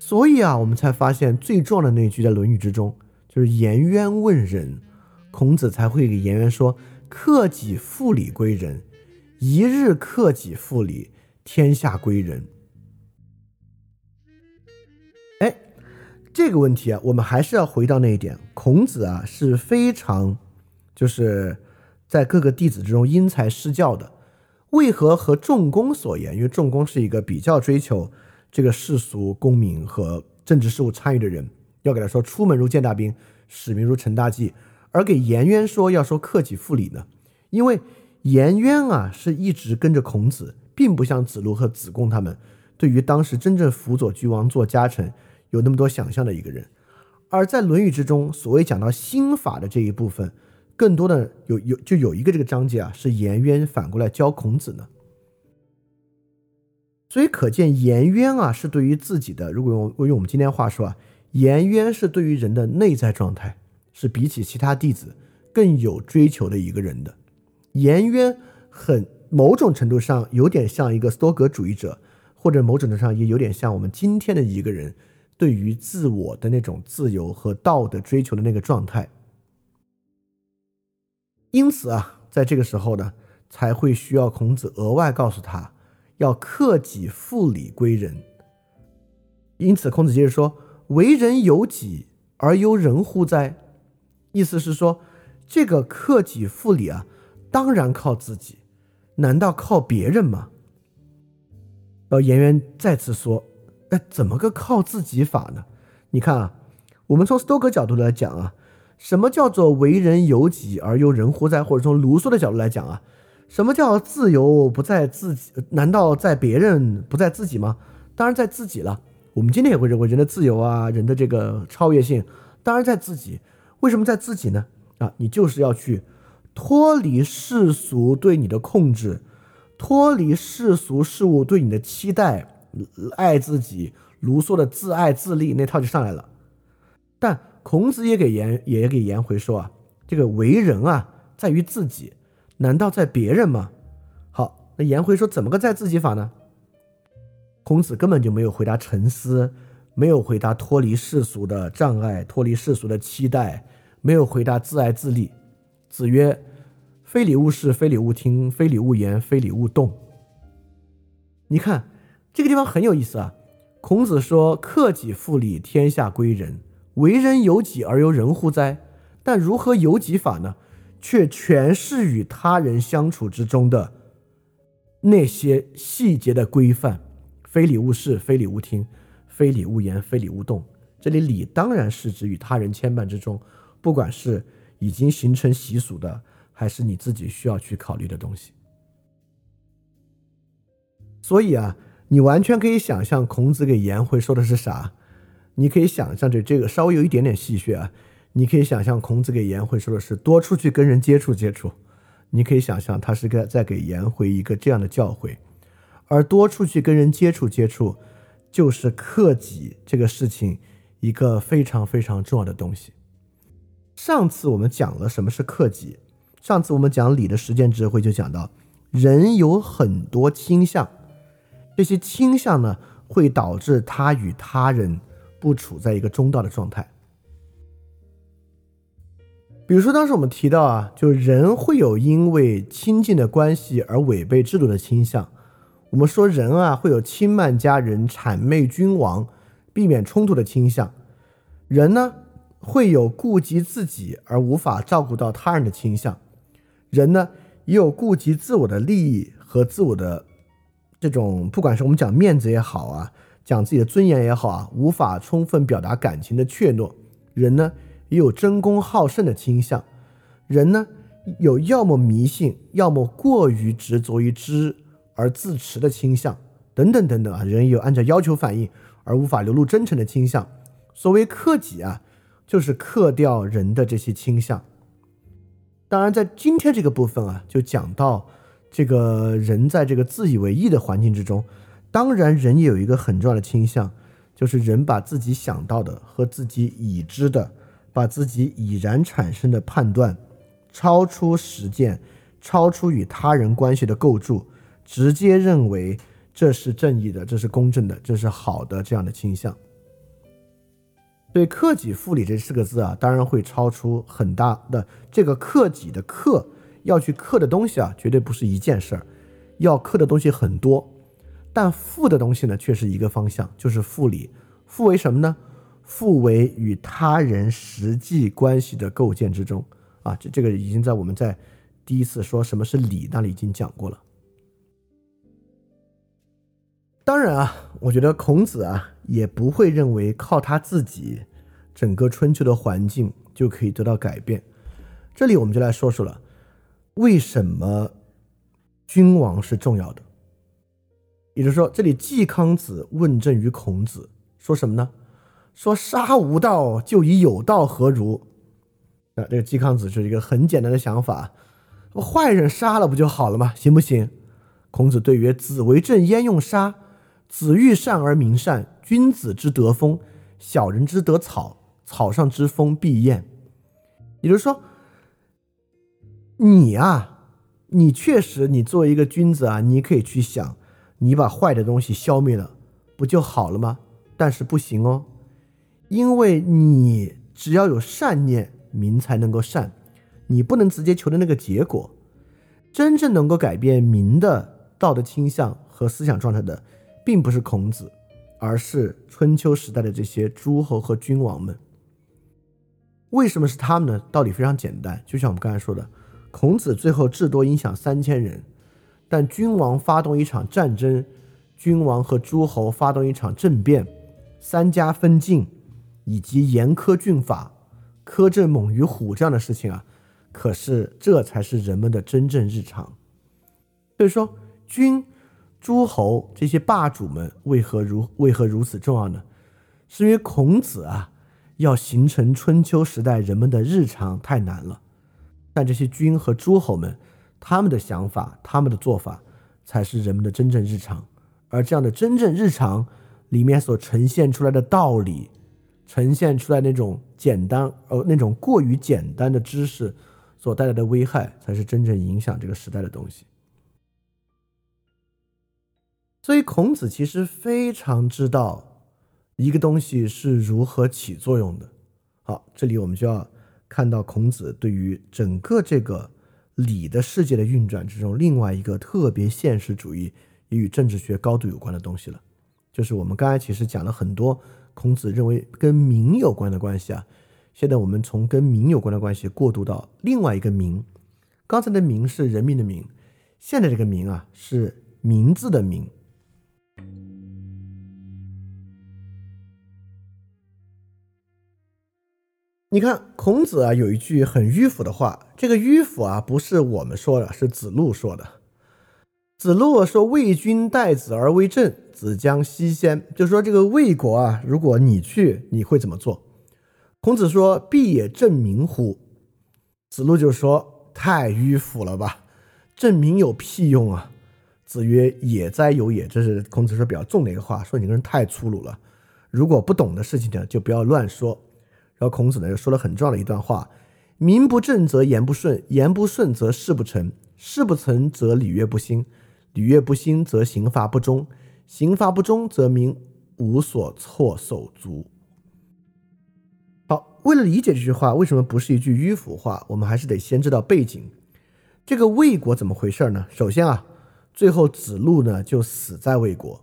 所以啊，我们才发现最重要的那句在《论语》之中，就是颜渊问仁，孔子才会给颜渊说：“克己复礼归仁。”一日克己复礼，天下归仁。哎，这个问题啊，我们还是要回到那一点。孔子啊是非常，就是在各个弟子之中因材施教的。为何和仲弓所言？因为仲弓是一个比较追求这个世俗功名和政治事务参与的人，要给他说出门如见大兵，使民如承大祭，而给颜渊说要说克己复礼呢？因为。颜渊啊，是一直跟着孔子，并不像子路和子贡他们，对于当时真正辅佐君王做家臣有那么多想象的一个人。而在《论语》之中，所谓讲到心法的这一部分，更多的有有就有一个这个章节啊，是颜渊反过来教孔子呢。所以可见颜渊啊，是对于自己的，如果用用我们今天话说啊，颜渊是对于人的内在状态，是比起其他弟子更有追求的一个人的。颜渊很某种程度上有点像一个斯多格主义者，或者某种程度上也有点像我们今天的一个人对于自我的那种自由和道德追求的那个状态。因此啊，在这个时候呢，才会需要孔子额外告诉他要克己复礼归仁。因此，孔子接着说：“为人由己而由人乎哉？”意思是说，这个克己复礼啊。当然靠自己，难道靠别人吗？然后颜渊再次说：“哎，怎么个靠自己法呢？你看啊，我们从斯多葛角度来讲啊，什么叫做为人由己而由人乎哉？或者从卢梭的角度来讲啊，什么叫自由不在自己？难道在别人不在自己吗？当然在自己了。我们今天也会认为人的自由啊，人的这个超越性，当然在自己。为什么在自己呢？啊，你就是要去。”脱离世俗对你的控制，脱离世俗事物对你的期待，爱自己，卢梭的自爱自立那套就上来了。但孔子也给颜也给颜回说啊，这个为人啊，在于自己，难道在别人吗？好，那颜回说怎么个在自己法呢？孔子根本就没有回答沉思，没有回答脱离世俗的障碍，脱离世俗的期待，没有回答自爱自立。子曰：“非礼勿视，非礼勿听，非礼勿言，非礼勿动。”你看这个地方很有意思啊。孔子说：“克己复礼，天下归仁。为人由己而由人乎哉？”但如何由己法呢？却全是与他人相处之中的那些细节的规范。非礼勿视，非礼勿听，非礼勿言，非礼勿动。这里礼当然是指与他人牵绊之中，不管是已经形成习俗的，还是你自己需要去考虑的东西。所以啊，你完全可以想象孔子给颜回说的是啥？你可以想象着这个稍微有一点点戏谑啊，你可以想象孔子给颜回说的是多出去跟人接触接触，你可以想象他是个在给颜回一个这样的教诲。而多出去跟人接触接触，就是克己这个事情一个非常非常重要的东西。上次我们讲了什么是克己，上次我们讲礼的实践智慧就讲到，人有很多倾向，这些倾向呢会导致他与他人不处在一个中道的状态。比如说当时我们提到啊，就人会有因为亲近的关系而违背制度的倾向。我们说人啊会有轻慢家人、谄媚君王、避免冲突的倾向；人呢会有顾及自己而无法照顾到他人的倾向；人呢也有顾及自我的利益和自我的这种，不管是我们讲面子也好啊，讲自己的尊严也好啊，无法充分表达感情的怯懦；人呢也有争功好胜的倾向；人呢有要么迷信，要么过于执着于知。而自持的倾向，等等等等啊，人有按照要求反应而无法流露真诚的倾向。所谓克己啊，就是克掉人的这些倾向。当然，在今天这个部分啊，就讲到这个人在这个自以为意的环境之中，当然人也有一个很重要的倾向，就是人把自己想到的和自己已知的，把自己已然产生的判断，超出实践，超出与他人关系的构筑。直接认为这是正义的，这是公正的，这是好的这样的倾向。对“克己复礼”这四个字啊，当然会超出很大的这个“克己”的“克”要去克的东西啊，绝对不是一件事儿，要克的东西很多。但复的东西呢，却是一个方向，就是复礼。复为什么呢？复为与他人实际关系的构建之中啊。这这个已经在我们在第一次说什么是礼那里已经讲过了。当然啊，我觉得孔子啊也不会认为靠他自己整个春秋的环境就可以得到改变。这里我们就来说说了，为什么君王是重要的？也就是说，这里季康子问政于孔子，说什么呢？说杀无道，就以有道何如？啊，这个季康子是一个很简单的想法，坏人杀了不就好了吗？行不行？孔子对曰：子为政，焉用杀？子欲善而民善，君子之德风，小人之德草。草上之风必厌。也就是说，你啊，你确实，你作为一个君子啊，你可以去想，你把坏的东西消灭了，不就好了吗？但是不行哦，因为你只要有善念，民才能够善。你不能直接求的那个结果，真正能够改变民的道德倾向和思想状态的。并不是孔子，而是春秋时代的这些诸侯和君王们。为什么是他们呢？道理非常简单，就像我们刚才说的，孔子最后至多影响三千人，但君王发动一场战争，君王和诸侯发动一场政变，三家分晋，以及严苛峻法，苛政猛于虎这样的事情啊，可是这才是人们的真正日常。所以说，君。诸侯这些霸主们为何如为何如此重要呢？是因为孔子啊，要形成春秋时代人们的日常太难了。但这些君和诸侯们，他们的想法、他们的做法，才是人们的真正日常。而这样的真正日常里面所呈现出来的道理，呈现出来那种简单呃那种过于简单的知识所带来的危害，才是真正影响这个时代的东西。所以孔子其实非常知道一个东西是如何起作用的。好，这里我们就要看到孔子对于整个这个礼的世界的运转之中，另外一个特别现实主义也与政治学高度有关的东西了，就是我们刚才其实讲了很多孔子认为跟民有关的关系啊。现在我们从跟民有关的关系过渡到另外一个民，刚才的民是人民的民，现在这个民啊是名字的名。你看孔子啊，有一句很迂腐的话。这个迂腐啊，不是我们说的，是子路说的。子路说：“魏君待子而为政，子将西先。”就说，这个魏国啊，如果你去，你会怎么做？孔子说：“必也正民乎？”子路就说：“太迂腐了吧？正民有屁用啊？”子曰：“也哉有也。”这是孔子说比较重的一个话，说你个人太粗鲁了。如果不懂的事情呢，就不要乱说。然后孔子呢又说了很重要的一段话：“名不正则言不顺，言不顺则事不成，事不成则礼乐不兴，礼乐不兴则刑罚不忠，刑罚不忠则民无所措手足。”好，为了理解这句话为什么不是一句迂腐话，我们还是得先知道背景。这个魏国怎么回事呢？首先啊，最后子路呢就死在魏国。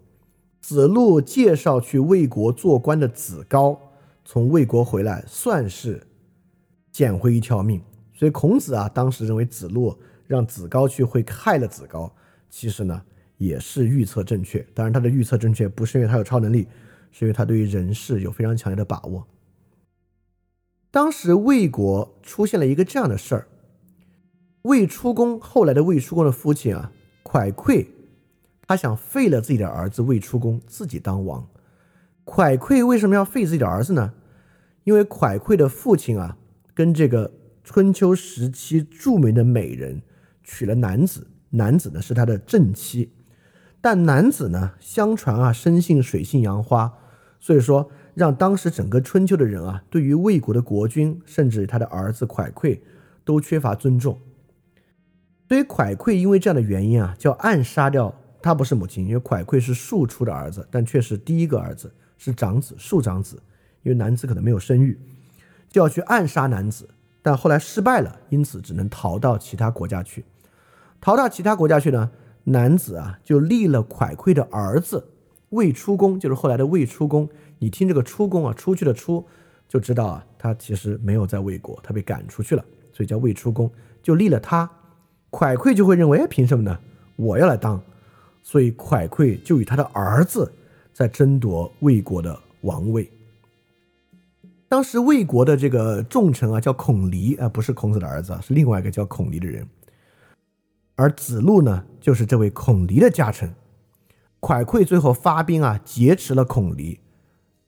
子路介绍去魏国做官的子高。从魏国回来，算是捡回一条命。所以孔子啊，当时认为子路让子高去会害了子高，其实呢也是预测正确。当然，他的预测正确不是因为他有超能力，是因为他对于人事有非常强烈的把握。当时魏国出现了一个这样的事儿：魏出公后来的魏出公的父亲啊，蒯聩，他想废了自己的儿子魏出公，自己当王。蒯聩为什么要废自己的儿子呢？因为蒯聩的父亲啊，跟这个春秋时期著名的美人娶了男子，男子呢是他的正妻，但男子呢，相传啊生性水性杨花，所以说让当时整个春秋的人啊，对于魏国的国君，甚至他的儿子蒯聩，都缺乏尊重。所以蒯聩因为这样的原因啊，叫暗杀掉他不是母亲，因为蒯聩是庶出的儿子，但却是第一个儿子。是长子，庶长子，因为男子可能没有生育，就要去暗杀男子，但后来失败了，因此只能逃到其他国家去。逃到其他国家去呢，男子啊就立了蒯聩的儿子魏出公，就是后来的魏出公。你听这个出公啊，出去的出，就知道啊，他其实没有在魏国，他被赶出去了，所以叫魏出公，就立了他。蒯聩就会认为，哎，凭什么呢？我要来当，所以蒯聩就与他的儿子。在争夺魏国的王位。当时魏国的这个重臣啊，叫孔离啊，不是孔子的儿子，是另外一个叫孔离的人。而子路呢，就是这位孔离的家臣。蒯聩最后发兵啊，劫持了孔离，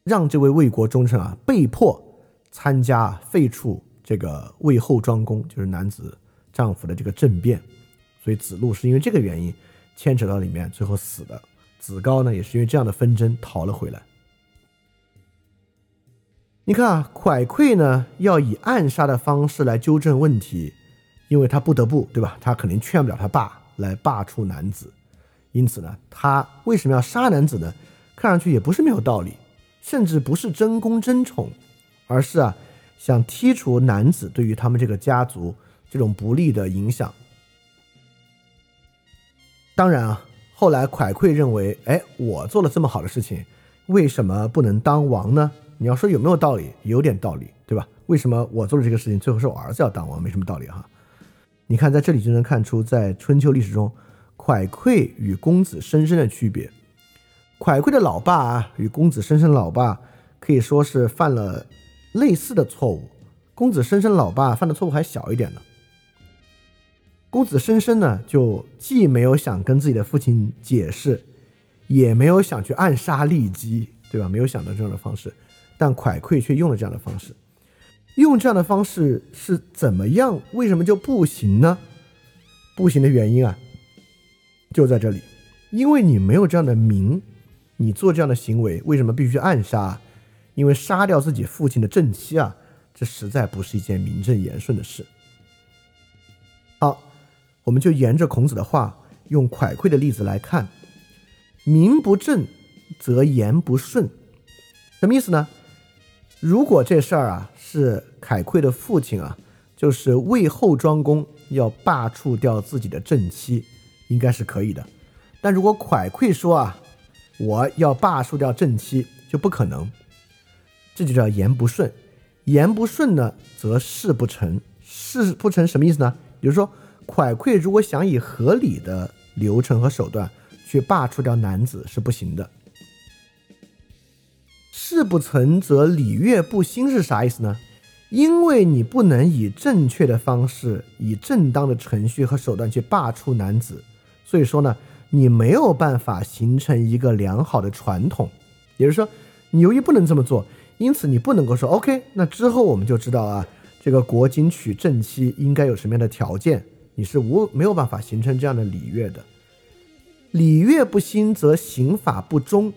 让这位魏国忠臣啊，被迫参加废黜这个魏后庄公，就是男子丈夫的这个政变。所以子路是因为这个原因牵扯到里面，最后死的。子高呢，也是因为这样的纷争逃了回来。你看啊，蒯聩呢要以暗杀的方式来纠正问题，因为他不得不，对吧？他肯定劝不了他爸来罢黜男子，因此呢，他为什么要杀男子呢？看上去也不是没有道理，甚至不是争功争宠，而是啊想剔除男子对于他们这个家族这种不利的影响。当然啊。后来蒯聩认为，哎，我做了这么好的事情，为什么不能当王呢？你要说有没有道理？有点道理，对吧？为什么我做了这个事情，最后是我儿子要当王？没什么道理哈。你看，在这里就能看出，在春秋历史中，蒯聩与公子申申的区别。蒯聩的老爸，与公子申申老爸可以说是犯了类似的错误。公子申申老爸犯的错误还小一点呢。公子申申呢，就既没有想跟自己的父亲解释，也没有想去暗杀骊姬，对吧？没有想到这样的方式，但蒯聩却用了这样的方式。用这样的方式是怎么样？为什么就不行呢？不行的原因啊，就在这里，因为你没有这样的名，你做这样的行为，为什么必须暗杀？因为杀掉自己父亲的正妻啊，这实在不是一件名正言顺的事。我们就沿着孔子的话，用蒯聩的例子来看：名不正则言不顺，什么意思呢？如果这事儿啊是蒯聩的父亲啊，就是魏后庄公要罢黜掉自己的正妻，应该是可以的。但如果蒯聩说啊，我要罢黜掉正妻，就不可能。这就叫言不顺，言不顺呢，则事不成。事不成什么意思呢？比如说，蒯聩如果想以合理的流程和手段去罢黜掉男子，是不行的。事不成，则礼乐不兴是啥意思呢？因为你不能以正确的方式、以正当的程序和手段去罢黜男子，所以说呢，你没有办法形成一个良好的传统。也就是说，你由于不能这么做。因此，你不能够说 OK，那之后我们就知道啊，这个国君娶正妻应该有什么样的条件？你是无没有办法形成这样的礼乐的。礼乐不兴，则刑法不忠。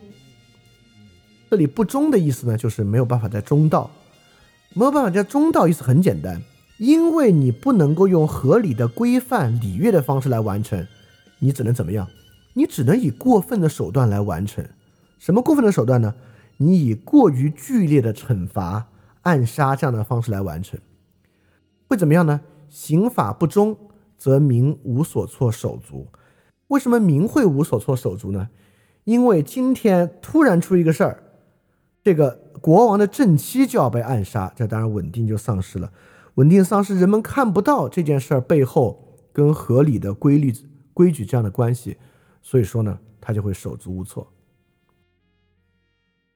这里不忠的意思呢，就是没有办法在中道，没有办法在中道。意思很简单，因为你不能够用合理的规范礼乐的方式来完成，你只能怎么样？你只能以过分的手段来完成。什么过分的手段呢？你以过于剧烈的惩罚、暗杀这样的方式来完成，会怎么样呢？刑法不忠，则民无所措手足。为什么民会无所措手足呢？因为今天突然出一个事儿，这个国王的正妻就要被暗杀，这当然稳定就丧失了。稳定丧失，人们看不到这件事儿背后跟合理的规律、规矩这样的关系，所以说呢，他就会手足无措。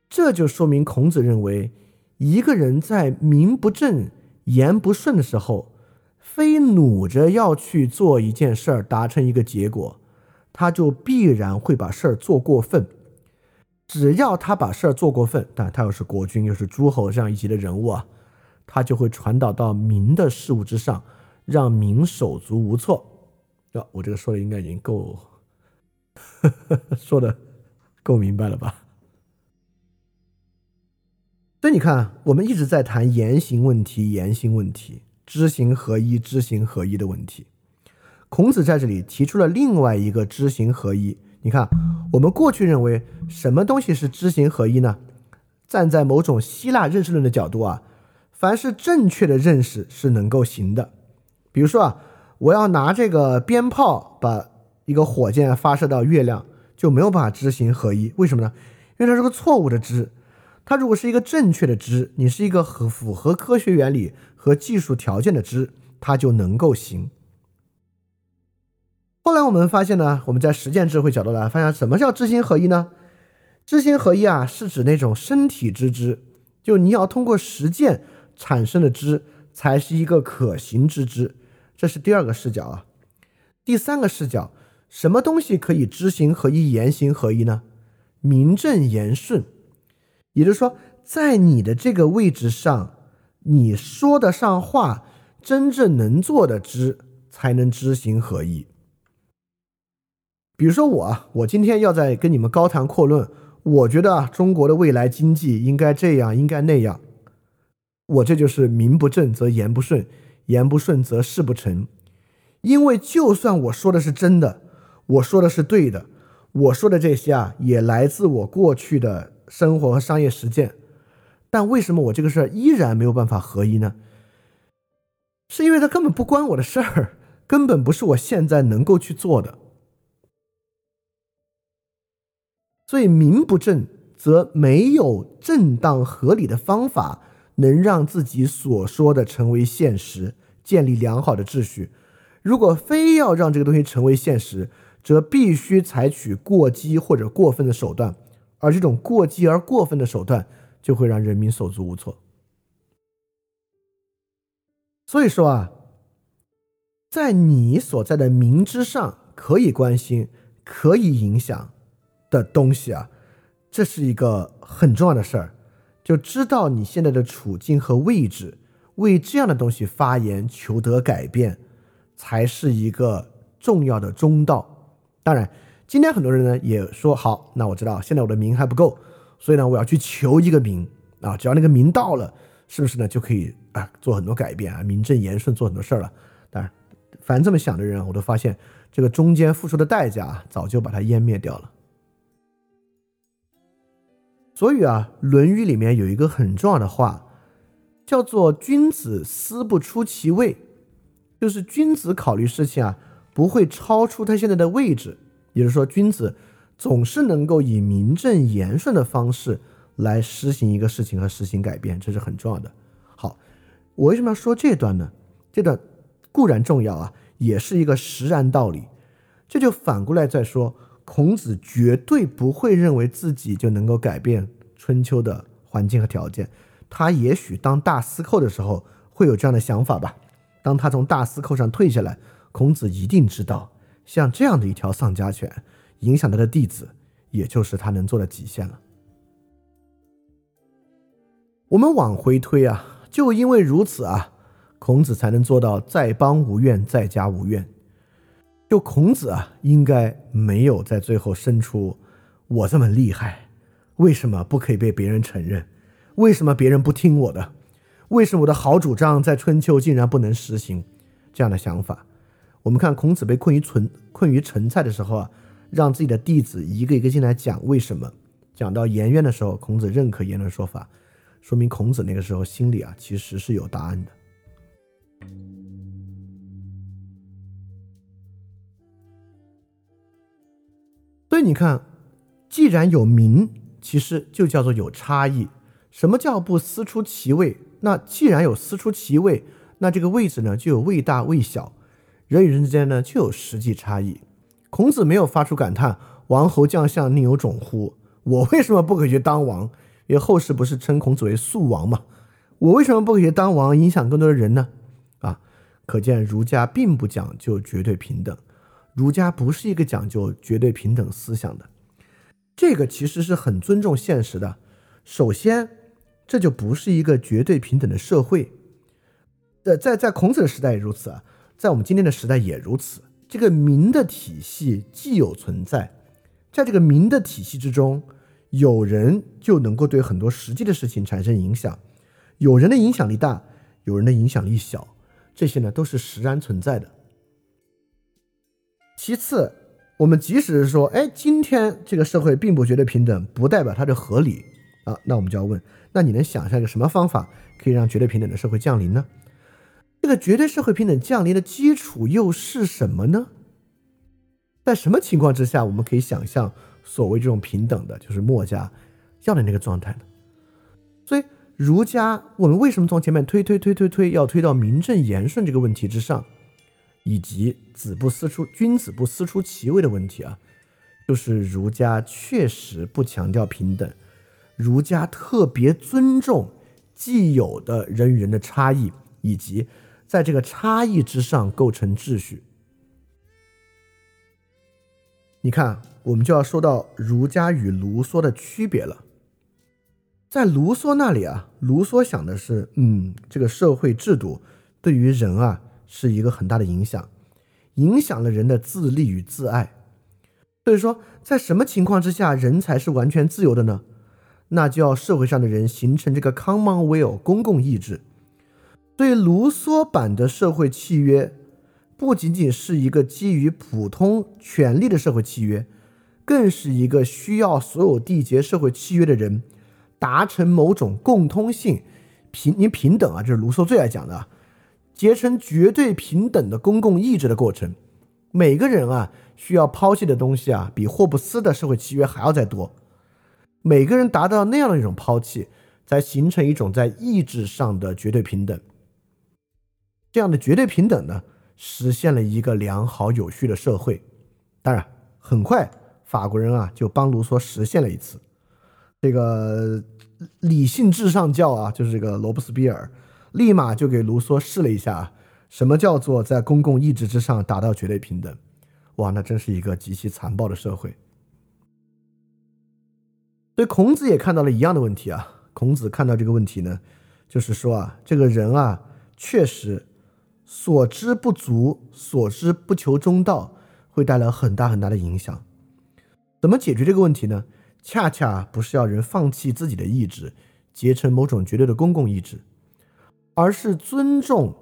这就说明孔子认为，一个人在名不正言不顺的时候，非努着要去做一件事儿，达成一个结果，他就必然会把事儿做过分。只要他把事儿做过分，但他又是国君，又是诸侯这样一级的人物啊，他就会传导到民的事物之上，让民手足无措。啊，我这个说的应该已经够，说的够明白了吧？所以你看，我们一直在谈言行问题，言行问题，知行合一，知行合一的问题。孔子在这里提出了另外一个知行合一。你看，我们过去认为什么东西是知行合一呢？站在某种希腊认识论的角度啊，凡是正确的认识是能够行的。比如说啊，我要拿这个鞭炮把一个火箭发射到月亮，就没有办法知行合一。为什么呢？因为它是个错误的知。它如果是一个正确的知，你是一个合符合科学原理和技术条件的知，它就能够行。后来我们发现呢，我们在实践智慧角度来发现，什么叫知行合一呢？知行合一啊，是指那种身体之知，就你要通过实践产生的知，才是一个可行之知。这是第二个视角啊。第三个视角，什么东西可以知行合一、言行合一呢？名正言顺。也就是说，在你的这个位置上，你说得上话，真正能做的知，才能知行合一。比如说我，我今天要在跟你们高谈阔论，我觉得啊，中国的未来经济应该这样，应该那样。我这就是名不正则言不顺，言不顺则事不成。因为就算我说的是真的，我说的是对的，我说的这些啊，也来自我过去的。生活和商业实践，但为什么我这个事儿依然没有办法合一呢？是因为它根本不关我的事儿，根本不是我现在能够去做的。所以名不正，则没有正当合理的方法能让自己所说的成为现实，建立良好的秩序。如果非要让这个东西成为现实，则必须采取过激或者过分的手段。而这种过激而过分的手段，就会让人民手足无措。所以说啊，在你所在的民之上，可以关心、可以影响的东西啊，这是一个很重要的事儿。就知道你现在的处境和位置，为这样的东西发言、求得改变，才是一个重要的中道。当然。今天很多人呢也说好，那我知道现在我的名还不够，所以呢我要去求一个名。啊，只要那个名到了，是不是呢就可以啊做很多改变啊，名正言顺做很多事儿了？当然，凡这么想的人，我都发现这个中间付出的代价早就把它湮灭掉了。所以啊，《论语》里面有一个很重要的话，叫做“君子思不出其位”，就是君子考虑事情啊，不会超出他现在的位置。也就是说，君子总是能够以名正言顺的方式来实行一个事情和实行改变，这是很重要的。好，我为什么要说这段呢？这段固然重要啊，也是一个实然道理。这就反过来再说。孔子绝对不会认为自己就能够改变春秋的环境和条件，他也许当大司寇的时候会有这样的想法吧。当他从大司寇上退下来，孔子一定知道，像这样的一条丧家犬，影响他的弟子，也就是他能做的极限了。我们往回推啊，就因为如此啊，孔子才能做到在邦无怨，在家无怨。就孔子啊，应该没有在最后生出我这么厉害，为什么不可以被别人承认？为什么别人不听我的？为什么我的好主张在春秋竟然不能实行？这样的想法，我们看孔子被困于存困于陈蔡的时候啊，让自己的弟子一个一个进来讲为什么。讲到颜渊的时候，孔子认可颜渊的说法，说明孔子那个时候心里啊其实是有答案的。所以你看，既然有名，其实就叫做有差异。什么叫不思出其位？那既然有思出其位，那这个位置呢，就有位大位小，人与人之间呢，就有实际差异。孔子没有发出感叹：“王侯将相宁有种乎？我为什么不可以去当王？因为后世不是称孔子为素王嘛？我为什么不可以当王，影响更多的人呢？”啊，可见儒家并不讲究绝对平等。儒家不是一个讲究绝对平等思想的，这个其实是很尊重现实的。首先，这就不是一个绝对平等的社会。在在在孔子的时代也如此啊，在我们今天的时代也如此。这个民的体系既有存在，在这个民的体系之中，有人就能够对很多实际的事情产生影响，有人的影响力大，有人的影响力小，这些呢都是实然存在的。其次，我们即使是说，哎，今天这个社会并不绝对平等，不代表它就合理啊。那我们就要问，那你能想象一个什么方法可以让绝对平等的社会降临呢？这个绝对社会平等降临的基础又是什么呢？在什么情况之下，我们可以想象所谓这种平等的，就是墨家要的那个状态呢？所以，儒家我们为什么从前面推推推推推，要推到名正言顺这个问题之上？以及子不思出，君子不思出其位的问题啊，就是儒家确实不强调平等，儒家特别尊重既有的人与人的差异，以及在这个差异之上构成秩序。你看，我们就要说到儒家与卢梭的区别了。在卢梭那里啊，卢梭想的是，嗯，这个社会制度对于人啊。是一个很大的影响，影响了人的自立与自爱。所以说，在什么情况之下人才是完全自由的呢？那就要社会上的人形成这个 common will 公共意志。对，卢梭版的社会契约不仅仅是一个基于普通权利的社会契约，更是一个需要所有缔结社会契约的人达成某种共通性、平您平等啊，这是卢梭最爱讲的。结成绝对平等的公共意志的过程，每个人啊需要抛弃的东西啊，比霍布斯的社会契约还要再多。每个人达到那样的一种抛弃，才形成一种在意志上的绝对平等。这样的绝对平等呢，实现了一个良好有序的社会。当然，很快法国人啊就帮卢梭实现了一次这个理性至上教啊，就是这个罗伯斯比尔。立马就给卢梭试了一下，什么叫做在公共意志之上达到绝对平等？哇，那真是一个极其残暴的社会。所以孔子也看到了一样的问题啊。孔子看到这个问题呢，就是说啊，这个人啊，确实所知不足，所知不求中道，会带来很大很大的影响。怎么解决这个问题呢？恰恰不是要人放弃自己的意志。结成某种绝对的公共意志，而是尊重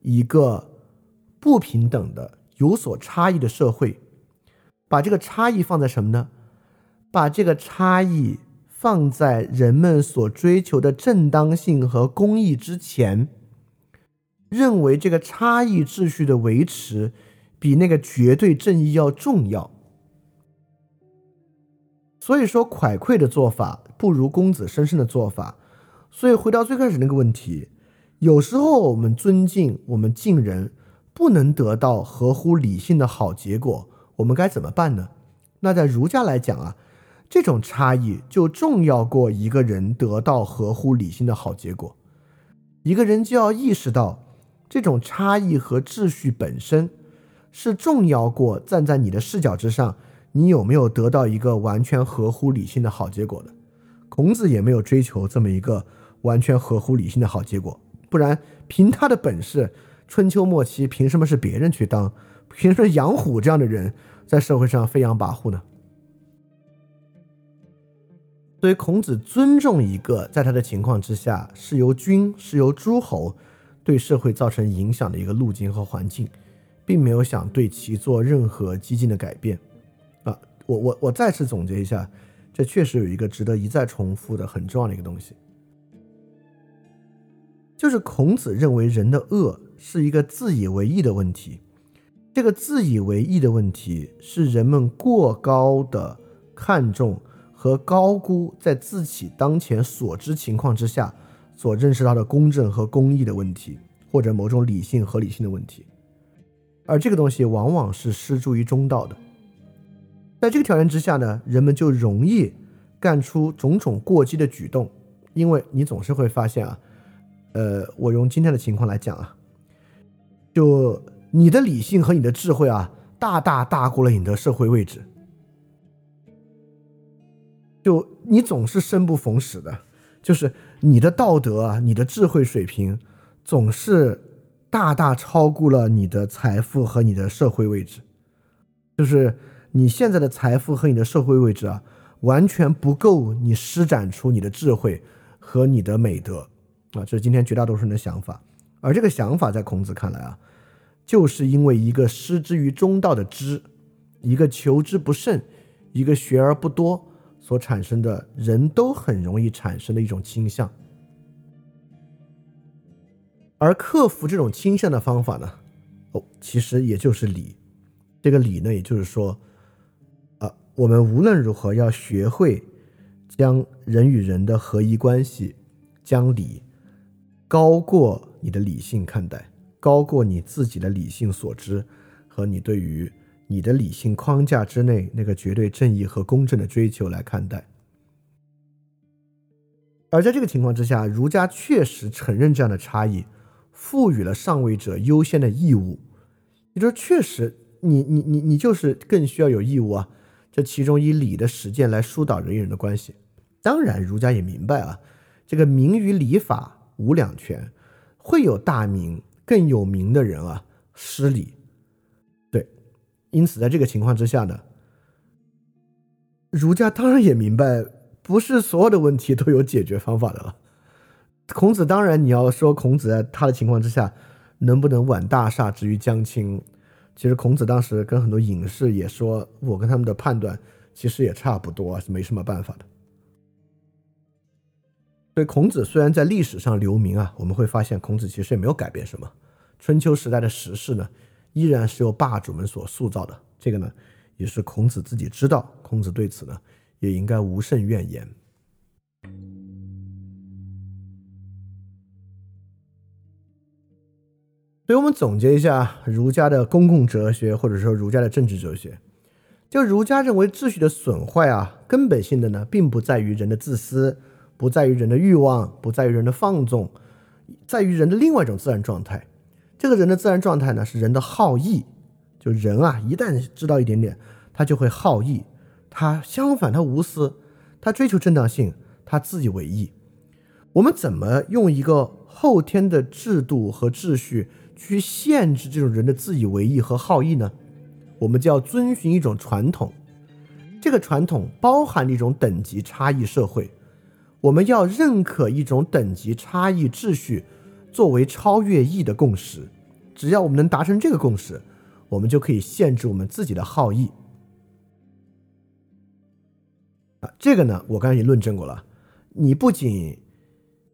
一个不平等的、有所差异的社会。把这个差异放在什么呢？把这个差异放在人们所追求的正当性和公义之前，认为这个差异秩序的维持比那个绝对正义要重要。所以说，蒯聩的做法不如公子申申的做法。所以回到最开始那个问题，有时候我们尊敬、我们敬人，不能得到合乎理性的好结果，我们该怎么办呢？那在儒家来讲啊，这种差异就重要过一个人得到合乎理性的好结果。一个人就要意识到，这种差异和秩序本身是重要过站在你的视角之上。你有没有得到一个完全合乎理性的好结果的？孔子也没有追求这么一个完全合乎理性的好结果，不然凭他的本事，春秋末期凭什么是别人去当？凭什么杨虎这样的人在社会上飞扬跋扈呢？所以孔子尊重一个在他的情况之下是由君是由诸侯对社会造成影响的一个路径和环境，并没有想对其做任何激进的改变。啊我我我再次总结一下，这确实有一个值得一再重复的很重要的一个东西，就是孔子认为人的恶是一个自以为意的问题。这个自以为意的问题是人们过高的看重和高估在自己当前所知情况之下所认识到的公正和公义的问题，或者某种理性合理性的问题，而这个东西往往是失诸于中道的。在这个条件之下呢，人们就容易干出种种过激的举动，因为你总是会发现啊，呃，我用今天的情况来讲啊，就你的理性和你的智慧啊，大大大过了你的社会位置，就你总是生不逢时的，就是你的道德啊，你的智慧水平总是大大超过了你的财富和你的社会位置，就是。你现在的财富和你的社会位置啊，完全不够你施展出你的智慧和你的美德啊！这是今天绝大多数人的想法。而这个想法在孔子看来啊，就是因为一个失之于中道的知，一个求之不慎，一个学而不多所产生的人都很容易产生的一种倾向。而克服这种倾向的方法呢，哦，其实也就是理。这个理呢，也就是说。啊我们无论如何要学会将人与人的合一关系，将理高过你的理性看待，高过你自己的理性所知和你对于你的理性框架之内那个绝对正义和公正的追求来看待。而在这个情况之下，儒家确实承认这样的差异，赋予了上位者优先的义务。也就是确实，你你你你就是更需要有义务啊。这其中以礼的实践来疏导人与人的关系，当然儒家也明白啊，这个名与礼法无两全，会有大名更有名的人啊失礼，因此在这个情况之下呢，儒家当然也明白，不是所有的问题都有解决方法的了。孔子当然你要说孔子在他的情况之下，能不能挽大厦之于将倾？其实孔子当时跟很多隐士也说，我跟他们的判断其实也差不多，是没什么办法的。所以孔子虽然在历史上留名啊，我们会发现孔子其实也没有改变什么。春秋时代的时势呢，依然是由霸主们所塑造的。这个呢，也是孔子自己知道，孔子对此呢，也应该无甚怨言。所以我们总结一下儒家的公共哲学，或者说儒家的政治哲学，就儒家认为秩序的损坏啊，根本性的呢，并不在于人的自私，不在于人的欲望，不在于人的放纵，在于人的另外一种自然状态。这个人的自然状态呢，是人的好义。就人啊，一旦知道一点点，他就会好义。他相反，他无私，他追求正当性，他自以为义。我们怎么用一个后天的制度和秩序？去限制这种人的自以为意和好意呢？我们就要遵循一种传统，这个传统包含了一种等级差异社会。我们要认可一种等级差异秩序作为超越义的共识。只要我们能达成这个共识，我们就可以限制我们自己的好意。啊，这个呢，我刚才已经论证过了。你不仅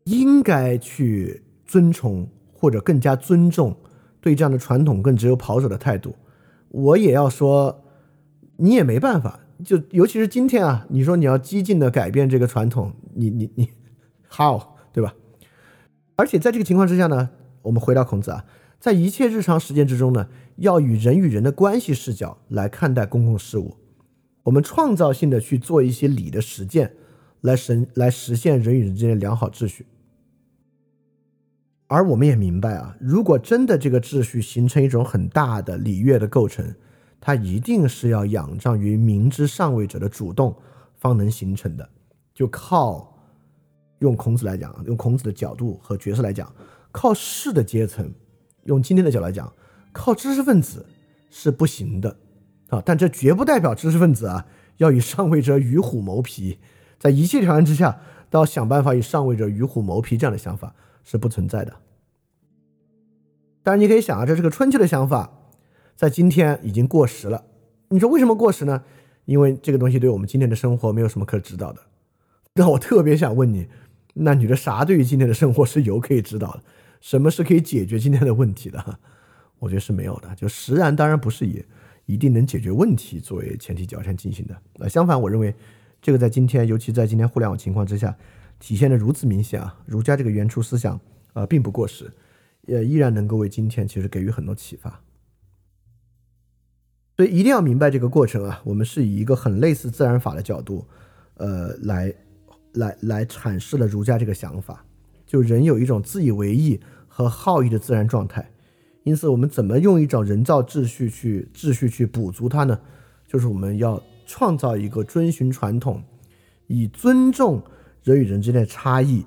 应该去尊崇或者更加尊重对这样的传统更只有保守的态度，我也要说，你也没办法。就尤其是今天啊，你说你要激进的改变这个传统，你你你，how 对吧？而且在这个情况之下呢，我们回到孔子啊，在一切日常实践之中呢，要以人与人的关系视角来看待公共事务，我们创造性的去做一些礼的实践。来实来实现人与人之间的良好秩序，而我们也明白啊，如果真的这个秩序形成一种很大的礼乐的构成，它一定是要仰仗于明之上位者的主动方能形成的。就靠用孔子来讲，用孔子的角度和角色来讲，靠士的阶层，用今天的角度来讲，靠知识分子是不行的啊。但这绝不代表知识分子啊要与上位者与虎谋皮。在一切条件之下，都要想办法与上位者与虎谋皮，这样的想法是不存在的。当然，你可以想啊，这是个春秋的想法，在今天已经过时了。你说为什么过时呢？因为这个东西对我们今天的生活没有什么可指导的。那我特别想问你，那你的啥对于今天的生活是有可以指导的？什么是可以解决今天的问题的？我觉得是没有的。就实然当然不是以一定能解决问题作为前提条件进行的。那相反，我认为。这个在今天，尤其在今天互联网情况之下，体现的如此明显啊！儒家这个原初思想，呃，并不过时，也依然能够为今天其实给予很多启发。所以一定要明白这个过程啊！我们是以一个很类似自然法的角度，呃，来来来阐释了儒家这个想法。就人有一种自以为意和好意的自然状态，因此我们怎么用一种人造秩序去秩序去补足它呢？就是我们要。创造一个遵循传统，以尊重人与人之间的差异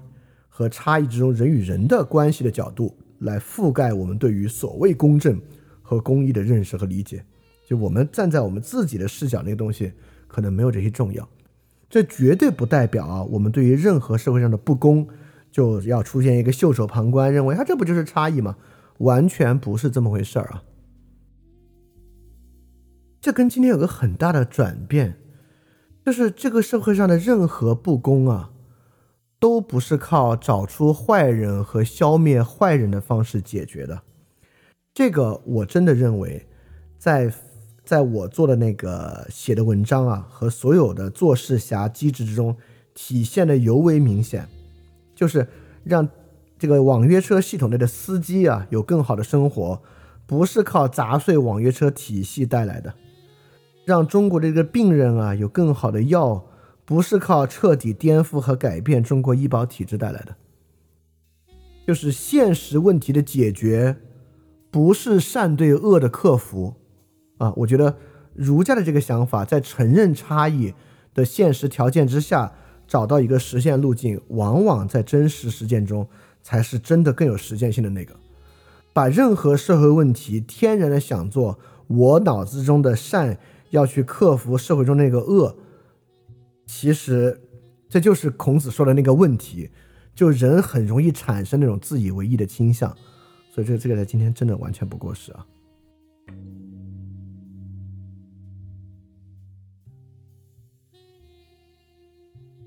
和差异之中人与人的关系的角度来覆盖我们对于所谓公正和公义的认识和理解。就我们站在我们自己的视角，那个东西可能没有这些重要。这绝对不代表啊，我们对于任何社会上的不公就要出现一个袖手旁观，认为啊这不就是差异吗？完全不是这么回事儿啊。这跟今天有个很大的转变，就是这个社会上的任何不公啊，都不是靠找出坏人和消灭坏人的方式解决的。这个我真的认为，在在我做的那个写的文章啊，和所有的做事侠机制之中体现的尤为明显，就是让这个网约车系统内的司机啊有更好的生活，不是靠砸碎网约车体系带来的。让中国的这个病人啊有更好的药，不是靠彻底颠覆和改变中国医保体制带来的，就是现实问题的解决，不是善对恶的克服啊！我觉得儒家的这个想法，在承认差异的现实条件之下，找到一个实现路径，往往在真实实践中才是真的更有实践性的那个。把任何社会问题天然的想做我脑子中的善。要去克服社会中那个恶，其实这就是孔子说的那个问题，就人很容易产生那种自以为意的倾向，所以这这个在今天真的完全不过时啊。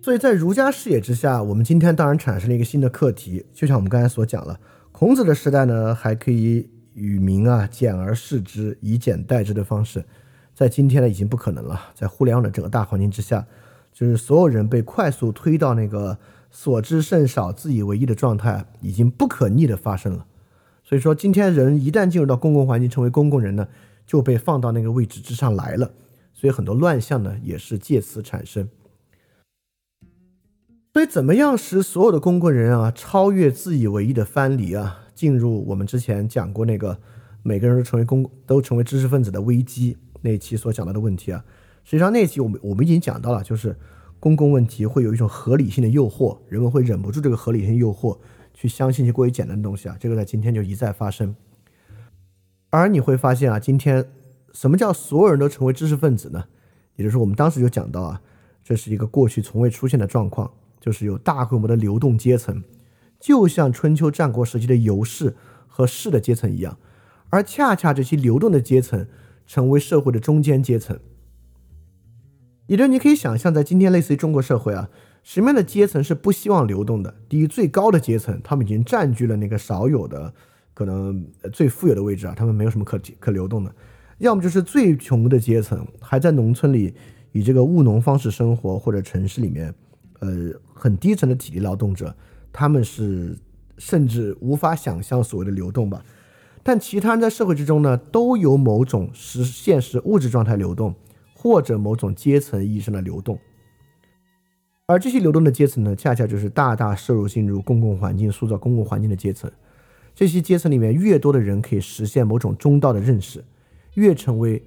所以在儒家视野之下，我们今天当然产生了一个新的课题，就像我们刚才所讲了，孔子的时代呢，还可以与民啊简而示之，以简代之的方式。在今天呢，已经不可能了。在互联网的整个大环境之下，就是所有人被快速推到那个所知甚少、自以为意的状态，已经不可逆的发生了。所以说，今天人一旦进入到公共环境，成为公共人呢，就被放到那个位置之上来了。所以很多乱象呢，也是借此产生。所以，怎么样使所有的公共人啊，超越自以为意的藩篱啊，进入我们之前讲过那个每个人都成为公都成为知识分子的危机？那期所讲到的问题啊，实际上那期我们我们已经讲到了，就是公共问题会有一种合理性的诱惑，人们会忍不住这个合理性诱惑去相信一些过于简单的东西啊，这个在今天就一再发生。而你会发现啊，今天什么叫所有人都成为知识分子呢？也就是我们当时就讲到啊，这是一个过去从未出现的状况，就是有大规模的流动阶层，就像春秋战国时期的游士和士的阶层一样，而恰恰这些流动的阶层成为社会的中间阶层。也就是你可以想象，在今天类似于中国社会啊，什么样的阶层是不希望流动的？第一，最高的阶层，他们已经占据了那个少有的可能最富有的位置啊，他们没有什么可可流动的；要么就是最穷的阶层，还在农村里以这个务农方式生活，或者城市里面，呃，很低层的体力劳动者，他们是甚至无法想象所谓的流动吧。但其他人在社会之中呢，都有某种实现实物质状态流动。或者某种阶层意义上的流动，而这些流动的阶层呢，恰恰就是大大摄入进入公共环境、塑造公共环境的阶层。这些阶层里面，越多的人可以实现某种中道的认识，越成为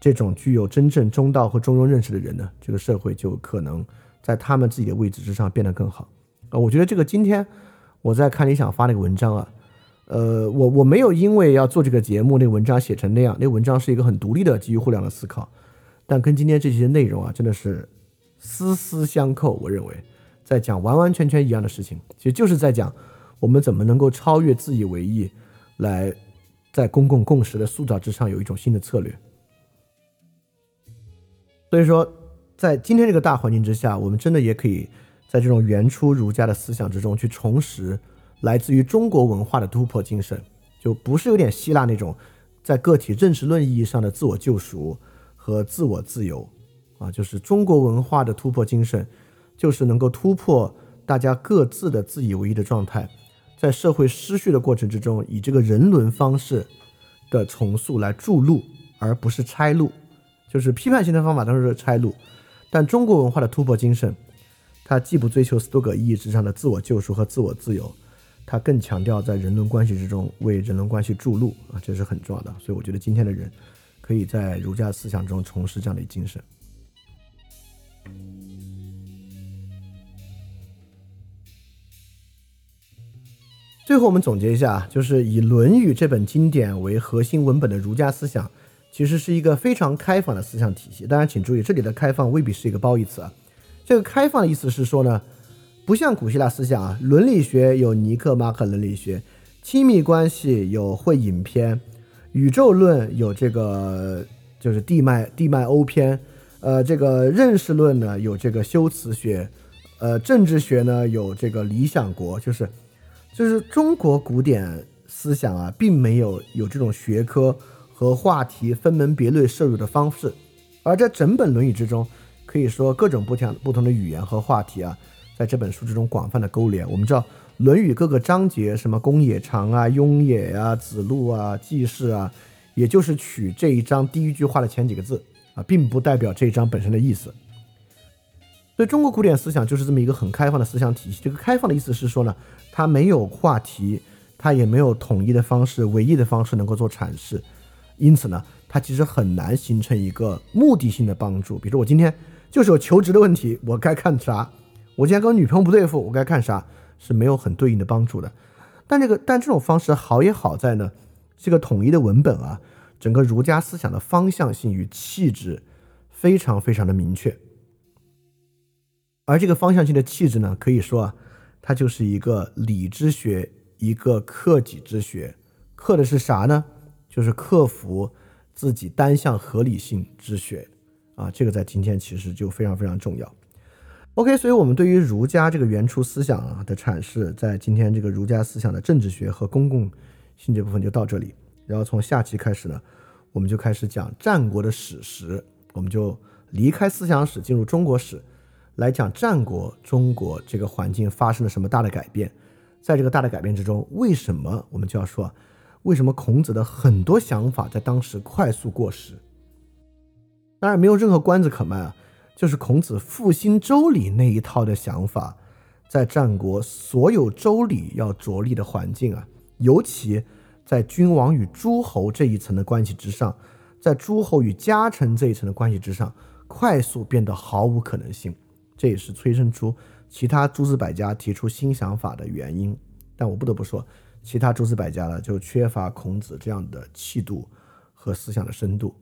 这种具有真正中道和中庸认识的人呢，这个社会就可能在他们自己的位置之上变得更好。啊，我觉得这个今天我在看理想发那个文章啊，呃，我我没有因为要做这个节目，那文章写成那样，那文章是一个很独立的基于互联网的思考。但跟今天这些内容啊，真的是丝丝相扣。我认为，在讲完完全全一样的事情，其实就是在讲我们怎么能够超越自以为意，来在公共共识的塑造之上有一种新的策略。所以说，在今天这个大环境之下，我们真的也可以在这种原初儒家的思想之中去重拾来自于中国文化的突破精神，就不是有点希腊那种在个体认识论意义上的自我救赎。和自我自由，啊，就是中国文化的突破精神，就是能够突破大家各自的自以为意的状态，在社会失序的过程之中，以这个人伦方式的重塑来筑路，而不是拆路。就是批判性的方法当然是拆路，但中国文化的突破精神，它既不追求斯多葛意义之上的自我救赎和自我自由，它更强调在人伦关系之中为人伦关系筑路啊，这是很重要的。所以我觉得今天的人。可以在儒家思想中重拾这样的精神。最后，我们总结一下，就是以《论语》这本经典为核心文本的儒家思想，其实是一个非常开放的思想体系。当然，请注意，这里的开放未必是一个褒义词啊。这个开放的意思是说呢，不像古希腊思想啊，伦理学有尼克马可伦理学，亲密关系有会影篇。宇宙论有这个，就是地脉地脉欧篇，呃，这个认识论呢有这个修辞学，呃，政治学呢有这个理想国，就是就是中国古典思想啊，并没有有这种学科和话题分门别类摄入的方式，而在整本《论语》之中，可以说各种不同不同的语言和话题啊，在这本书之中广泛的勾连。我们知道。《论语》各个章节，什么公冶长啊、雍也啊、子路啊、季氏啊，也就是取这一章第一句话的前几个字啊，并不代表这一章本身的意思。所以，中国古典思想就是这么一个很开放的思想体系。这个开放的意思是说呢，它没有话题，它也没有统一的方式、唯一的方式能够做阐释。因此呢，它其实很难形成一个目的性的帮助。比如说，我今天就是有求职的问题，我该看啥？我今天跟我女朋友不对付，我该看啥？是没有很对应的帮助的，但这个但这种方式好也好在呢，这个统一的文本啊，整个儒家思想的方向性与气质非常非常的明确，而这个方向性的气质呢，可以说啊，它就是一个理之学，一个克己之学，克的是啥呢？就是克服自己单向合理性之学啊，这个在今天其实就非常非常重要。OK，所以，我们对于儒家这个原初思想啊的阐释，在今天这个儒家思想的政治学和公共性这部分就到这里。然后从下期开始呢，我们就开始讲战国的史实，我们就离开思想史，进入中国史，来讲战国中国这个环境发生了什么大的改变。在这个大的改变之中，为什么我们就要说，为什么孔子的很多想法在当时快速过时？当然，没有任何关子可卖啊。就是孔子复兴周礼那一套的想法，在战国所有周礼要着力的环境啊，尤其在君王与诸侯这一层的关系之上，在诸侯与家臣这一层的关系之上，快速变得毫无可能性。这也是催生出其他诸子百家提出新想法的原因。但我不得不说，其他诸子百家呢，就缺乏孔子这样的气度和思想的深度，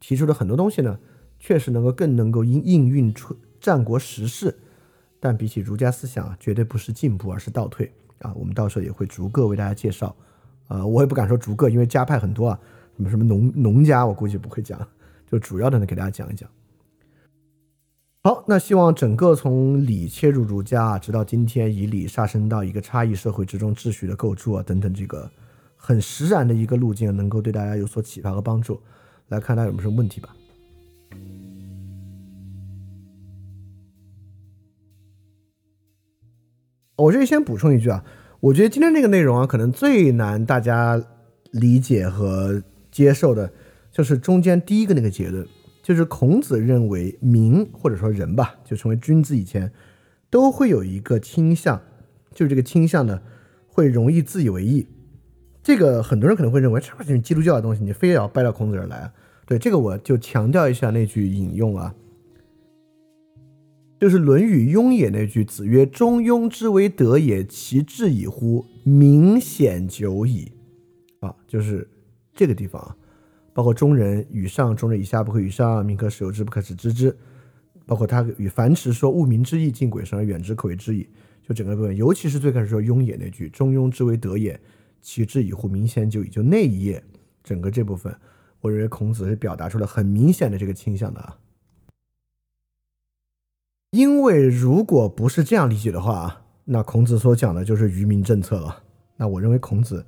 提出的很多东西呢。确实能够更能够应应运出战国时事但比起儒家思想，绝对不是进步，而是倒退啊。我们到时候也会逐个为大家介绍。呃，我也不敢说逐个，因为家派很多啊，什么什么农农家，我估计不会讲，就主要的呢给大家讲一讲。好，那希望整个从礼切入儒家，直到今天以礼上升到一个差异社会之中秩序的构筑啊等等，这个很实然的一个路径，能够对大家有所启发和帮助。来看大家有没有什么问题吧。我这里先补充一句啊，我觉得今天这个内容啊，可能最难大家理解和接受的，就是中间第一个那个结论。就是孔子认为民或者说人吧，就成为君子以前，都会有一个倾向，就是这个倾向呢，会容易自以为意。这个很多人可能会认为，这是基督教的东西，你非要掰到孔子这儿来？对，这个我就强调一下那句引用啊，就是《论语雍也》那句：“子曰：中庸之为德也，其志矣乎！明显久矣。”啊，就是这个地方啊。包括中人与上，中人以下不可与上，民可使由之，不可使知之。包括他与樊迟说：“物民之义，近鬼神而远之，可为之矣。”就整个部分，尤其是最开始说雍也那句：“中庸之为德也，其志以乎？明显就矣。”就那一页，整个这部分，我认为孔子是表达出了很明显的这个倾向的啊。因为如果不是这样理解的话，那孔子所讲的就是愚民政策了。那我认为孔子。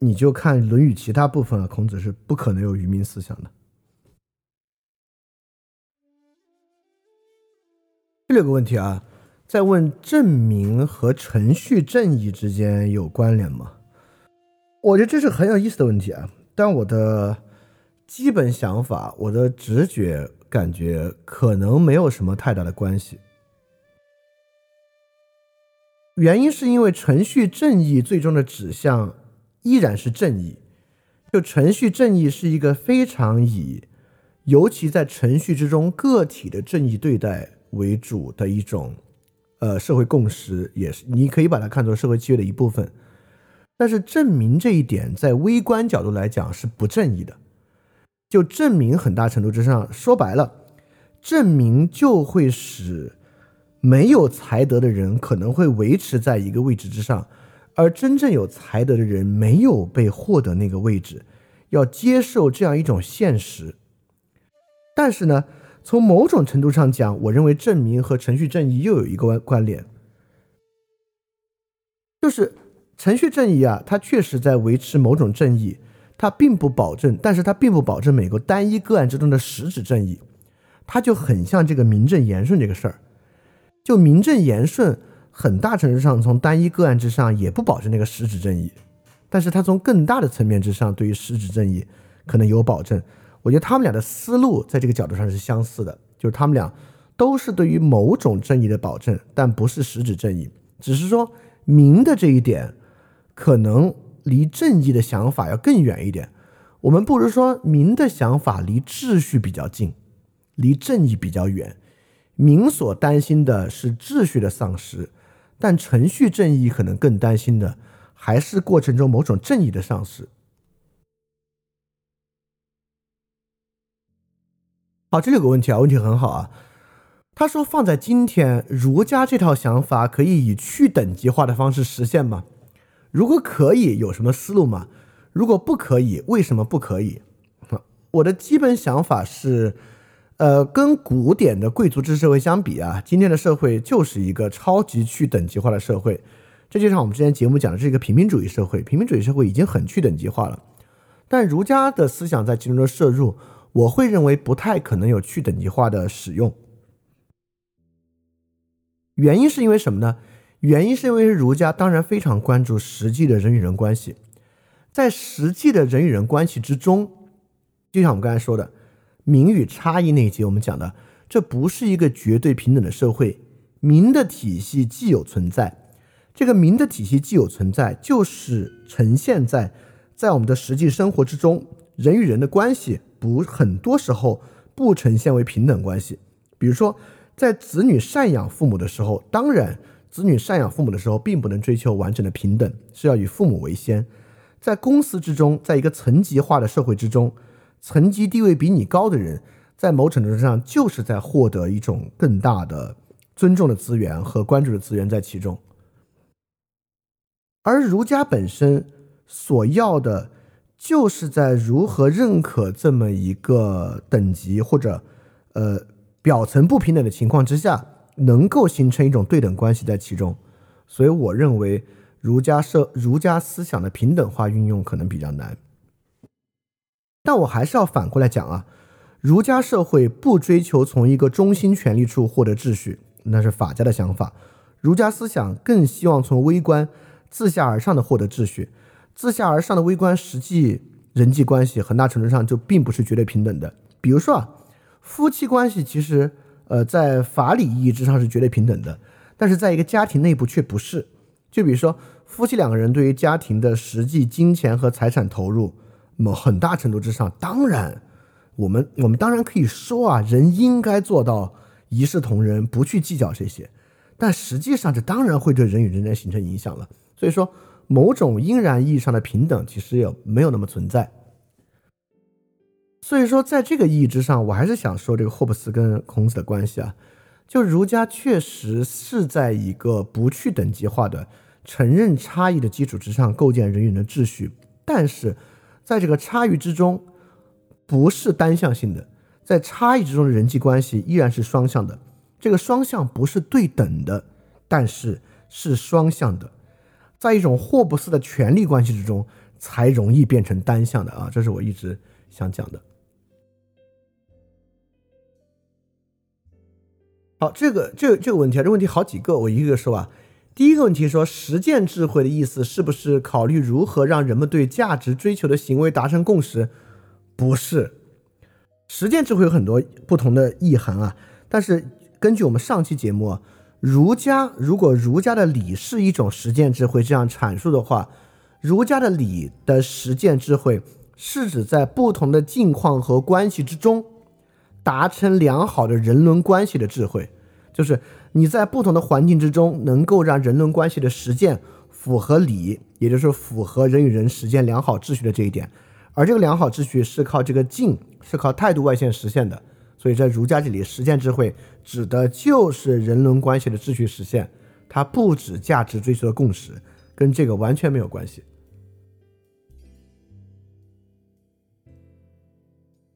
你就看《论语》其他部分啊，孔子是不可能有愚民思想的。第六个问题啊，在问证明和程序正义之间有关联吗？我觉得这是很有意思的问题啊。但我的基本想法，我的直觉感觉可能没有什么太大的关系。原因是因为程序正义最终的指向。依然是正义，就程序正义是一个非常以，尤其在程序之中个体的正义对待为主的一种，呃，社会共识，也是你可以把它看作社会契约的一部分。但是证明这一点，在微观角度来讲是不正义的。就证明很大程度之上，说白了，证明就会使没有才德的人可能会维持在一个位置之上。而真正有才德的人没有被获得那个位置，要接受这样一种现实。但是呢，从某种程度上讲，我认为证明和程序正义又有一个关关联，就是程序正义啊，它确实在维持某种正义，它并不保证，但是它并不保证每个单一个案之中的实质正义，它就很像这个名正言顺这个事儿，就名正言顺。很大程度上，从单一个案之上也不保证那个实质正义，但是它从更大的层面之上，对于实质正义可能有保证。我觉得他们俩的思路在这个角度上是相似的，就是他们俩都是对于某种正义的保证，但不是实质正义。只是说明的这一点可能离正义的想法要更远一点。我们不如说明的想法离秩序比较近，离正义比较远。明所担心的是秩序的丧失。但程序正义可能更担心的还是过程中某种正义的丧失。好，这里有个问题啊，问题很好啊。他说放在今天，儒家这套想法可以以去等级化的方式实现吗？如果可以，有什么思路吗？如果不可以，为什么不可以？我的基本想法是。呃，跟古典的贵族制社会相比啊，今天的社会就是一个超级去等级化的社会。这就像我们之前节目讲的，是一个平民主义社会。平民主义社会已经很去等级化了，但儒家的思想在其中的摄入，我会认为不太可能有去等级化的使用。原因是因为什么呢？原因是因为儒家当然非常关注实际的人与人关系，在实际的人与人关系之中，就像我们刚才说的。民与差异那一节，我们讲的，这不是一个绝对平等的社会。民的体系既有存在，这个民的体系既有存在，就是呈现在在我们的实际生活之中，人与人的关系不很多时候不呈现为平等关系。比如说，在子女赡养父母的时候，当然，子女赡养父母的时候，并不能追求完整的平等，是要以父母为先。在公司之中，在一个层级化的社会之中。层级地位比你高的人，在某种程度上就是在获得一种更大的尊重的资源和关注的资源在其中。而儒家本身所要的，就是在如何认可这么一个等级或者呃表层不平等的情况之下，能够形成一种对等关系在其中。所以，我认为儒家社儒家思想的平等化运用可能比较难。但我还是要反过来讲啊，儒家社会不追求从一个中心权力处获得秩序，那是法家的想法。儒家思想更希望从微观、自下而上的获得秩序。自下而上的微观实际人际关系，很大程度上就并不是绝对平等的。比如说啊，夫妻关系其实呃在法理意义之上是绝对平等的，但是在一个家庭内部却不是。就比如说夫妻两个人对于家庭的实际金钱和财产投入。某很大程度之上，当然，我们我们当然可以说啊，人应该做到一视同仁，不去计较这些。但实际上，这当然会对人与人之间形成影响了。所以说，某种应然意义上的平等，其实也没有那么存在。所以说，在这个意义之上，我还是想说这个霍布斯跟孔子的关系啊，就儒家确实是在一个不去等级化的、承认差异的基础之上构建人与人的秩序，但是。在这个差异之中，不是单向性的，在差异之中的人际关系依然是双向的。这个双向不是对等的，但是是双向的。在一种霍布斯的权力关系之中，才容易变成单向的啊！这是我一直想讲的。好，这个这这个问题啊，这问题好几个，我一个个说啊。第一个问题说，实践智慧的意思是不是考虑如何让人们对价值追求的行为达成共识？不是，实践智慧有很多不同的意涵啊。但是根据我们上期节目，儒家如果儒家的礼是一种实践智慧这样阐述的话，儒家的礼的实践智慧是指在不同的境况和关系之中达成良好的人伦关系的智慧，就是。你在不同的环境之中，能够让人伦关系的实践符合理，也就是符合人与人实践良好秩序的这一点。而这个良好秩序是靠这个静，是靠态度外现实现的。所以在儒家这里，实践智慧指的就是人伦关系的秩序实现，它不止价值追求的共识，跟这个完全没有关系。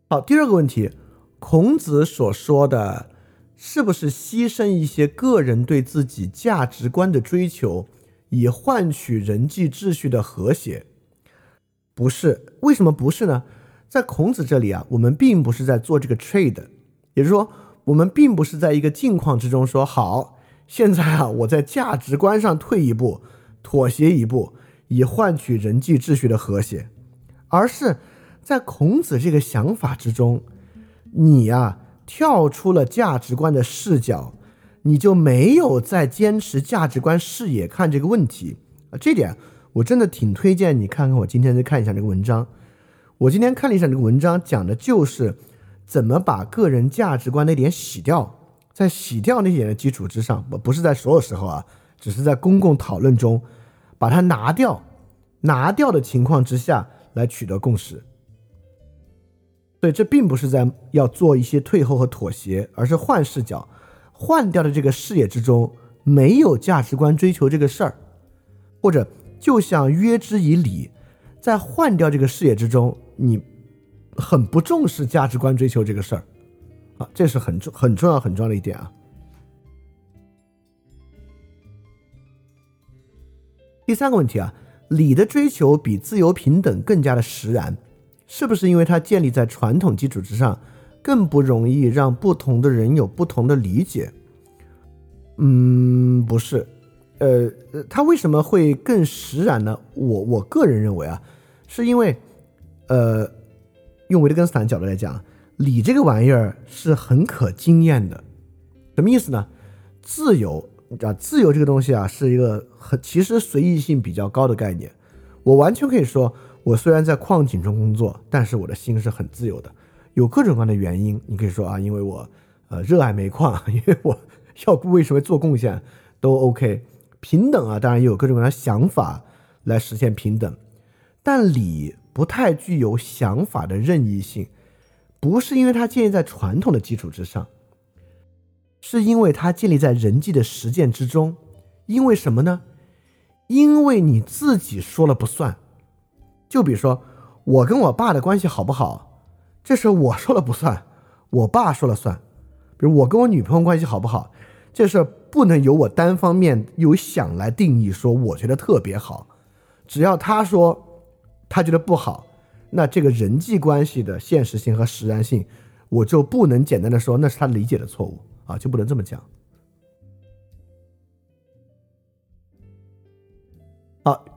好，第二个问题，孔子所说的。是不是牺牲一些个人对自己价值观的追求，以换取人际秩序的和谐？不是，为什么不是呢？在孔子这里啊，我们并不是在做这个 trade，也就是说，我们并不是在一个境况之中说好，现在啊，我在价值观上退一步，妥协一步，以换取人际秩序的和谐，而是在孔子这个想法之中，你呀。跳出了价值观的视角，你就没有再坚持价值观视野看这个问题啊！这点我真的挺推荐你看看。我今天再看一下这个文章。我今天看了一下这个文章，讲的就是怎么把个人价值观那点洗掉，在洗掉那点的基础之上，不不是在所有时候啊，只是在公共讨论中把它拿掉，拿掉的情况之下来取得共识。所以这并不是在要做一些退后和妥协，而是换视角，换掉的这个视野之中没有价值观追求这个事儿，或者就像约之以礼，在换掉这个视野之中，你很不重视价值观追求这个事儿，啊，这是很重很重要很重要的一点啊。第三个问题啊，礼的追求比自由平等更加的实然。是不是因为它建立在传统基础之上，更不容易让不同的人有不同的理解？嗯，不是，呃，它为什么会更实然呢？我我个人认为啊，是因为，呃，用维特根斯坦角度来讲，理这个玩意儿是很可经验的。什么意思呢？自由啊，自由这个东西啊，是一个很其实随意性比较高的概念。我完全可以说。我虽然在矿井中工作，但是我的心是很自由的。有各种各样的原因，你可以说啊，因为我呃热爱煤矿，因为我要为什么做贡献都 OK。平等啊，当然也有各种各样的想法来实现平等，但礼不太具有想法的任意性，不是因为它建立在传统的基础之上。是因为它建立在人际的实践之中。因为什么呢？因为你自己说了不算。就比如说，我跟我爸的关系好不好，这事我说了不算，我爸说了算。比如我跟我女朋友关系好不好，这事不能由我单方面由想来定义，说我觉得特别好。只要他说他觉得不好，那这个人际关系的现实性和实然性，我就不能简单的说那是他理解的错误啊，就不能这么讲。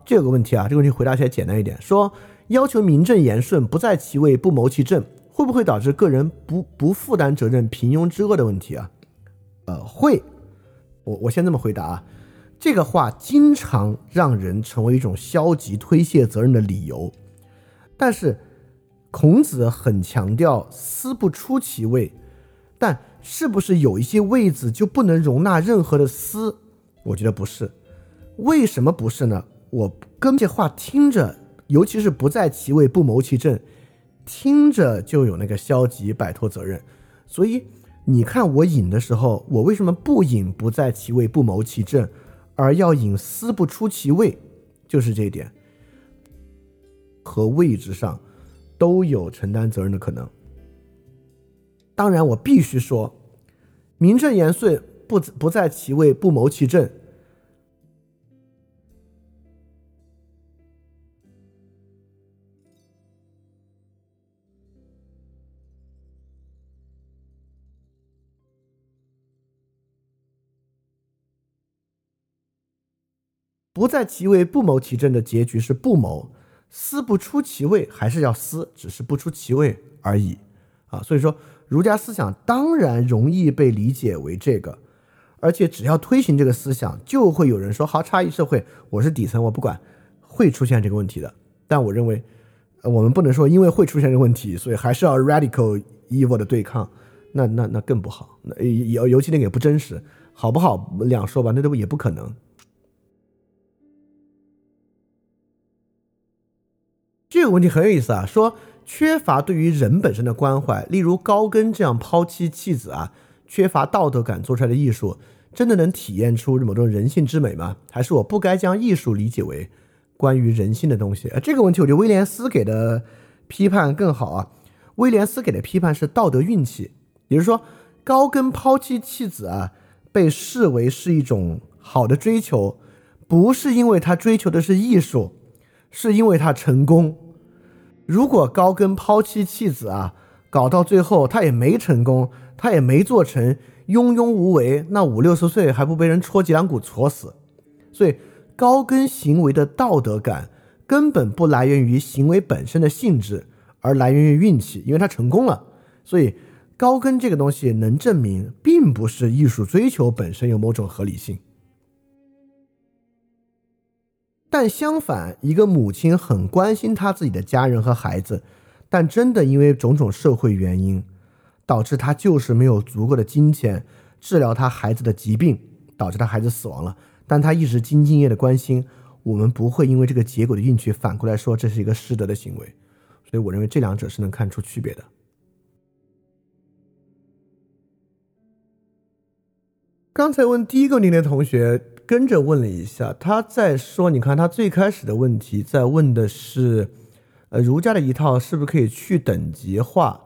这个问题啊，这个问题回答起来简单一点，说要求名正言顺，不在其位不谋其政，会不会导致个人不不负担责任、平庸之恶的问题啊？呃，会。我我先这么回答啊，这个话经常让人成为一种消极推卸责任的理由。但是孔子很强调思不出其位，但是不是有一些位子就不能容纳任何的思？我觉得不是。为什么不是呢？我跟这话听着，尤其是不在其位不谋其政，听着就有那个消极摆脱责任。所以你看我引的时候，我为什么不引不在其位不谋其政，而要引思不出其位？就是这一点，和位置上都有承担责任的可能。当然，我必须说，名正言顺不不在其位不谋其政。不在其位不谋其政的结局是不谋，思不出其位还是要思，只是不出其位而已啊。所以说，儒家思想当然容易被理解为这个，而且只要推行这个思想，就会有人说：好，差异社会，我是底层，我不管，会出现这个问题的。但我认为，我们不能说因为会出现这个问题，所以还是要 radical evil 的对抗，那那那更不好，那尤尤其那个也不真实，好不好两说吧，那都也不可能。这个问题很有意思啊，说缺乏对于人本身的关怀，例如高更这样抛妻弃子啊，缺乏道德感做出来的艺术，真的能体验出某种人性之美吗？还是我不该将艺术理解为关于人性的东西？呃，这个问题我觉得威廉斯给的批判更好啊。威廉斯给的批判是道德运气，也就是说，高更抛妻弃子啊，被视为是一种好的追求，不是因为他追求的是艺术，是因为他成功。如果高更抛妻弃子啊，搞到最后他也没成功，他也没做成，庸庸无为，那五六十岁还不被人戳脊梁骨戳死？所以高更行为的道德感根本不来源于行为本身的性质，而来源于运气，因为他成功了。所以高更这个东西能证明，并不是艺术追求本身有某种合理性。但相反，一个母亲很关心她自己的家人和孩子，但真的因为种种社会原因，导致她就是没有足够的金钱治疗她孩子的疾病，导致她孩子死亡了。但她一直兢兢业业的关心，我们不会因为这个结果的运气反过来说这是一个失德的行为。所以，我认为这两者是能看出区别的。刚才问第一个问题的同学。跟着问了一下，他在说：“你看，他最开始的问题在问的是，呃，儒家的一套是不是可以去等级化？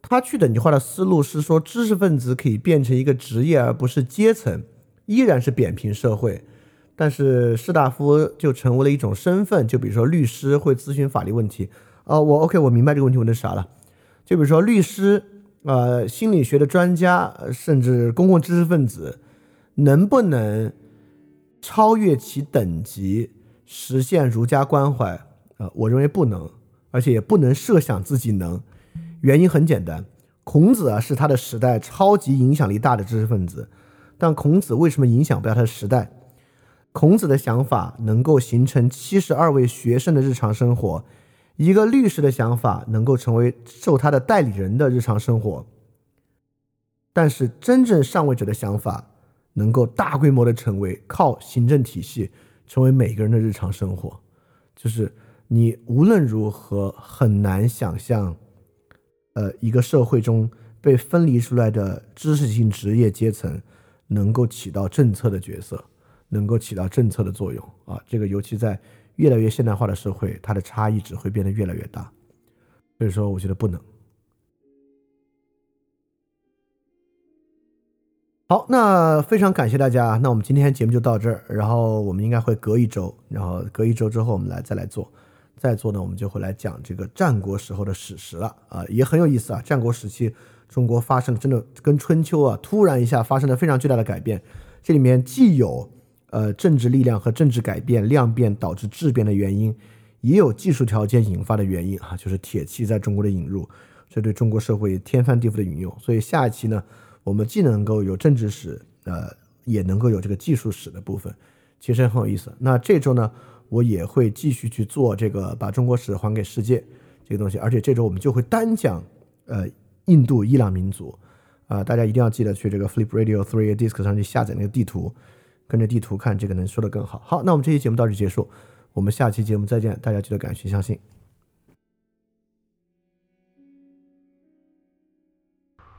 他去等级化的思路是说，知识分子可以变成一个职业，而不是阶层，依然是扁平社会，但是士大夫就成为了一种身份。就比如说律师会咨询法律问题，哦，我 OK，我明白这个问题问的啥了。就比如说律师，呃，心理学的专家，甚至公共知识分子，能不能？”超越其等级，实现儒家关怀，啊，我认为不能，而且也不能设想自己能。原因很简单，孔子啊是他的时代超级影响力大的知识分子，但孔子为什么影响不了他的时代？孔子的想法能够形成七十二位学生的日常生活，一个律师的想法能够成为受他的代理人的日常生活，但是真正上位者的想法。能够大规模的成为靠行政体系成为每个人的日常生活，就是你无论如何很难想象，呃，一个社会中被分离出来的知识性职业阶层能够起到政策的角色，能够起到政策的作用啊。这个尤其在越来越现代化的社会，它的差异只会变得越来越大。所以说，我觉得不能。好，那非常感谢大家。那我们今天节目就到这儿，然后我们应该会隔一周，然后隔一周之后我们来再来做，再做呢，我们就会来讲这个战国时候的史实了啊，也很有意思啊。战国时期中国发生真的跟春秋啊突然一下发生了非常巨大的改变，这里面既有呃政治力量和政治改变量变导致质变的原因，也有技术条件引发的原因啊，就是铁器在中国的引入，这对中国社会天翻地覆的引用。所以下一期呢。我们既能够有政治史，呃，也能够有这个技术史的部分，其实很有意思。那这周呢，我也会继续去做这个把中国史还给世界这个东西，而且这周我们就会单讲呃印度伊朗民族啊，大家一定要记得去这个 Flip Radio Three Disc 上去下载那个地图，跟着地图看，这个能说得更好。好，那我们这期节目到这结束，我们下期节目再见，大家记得感谢相信。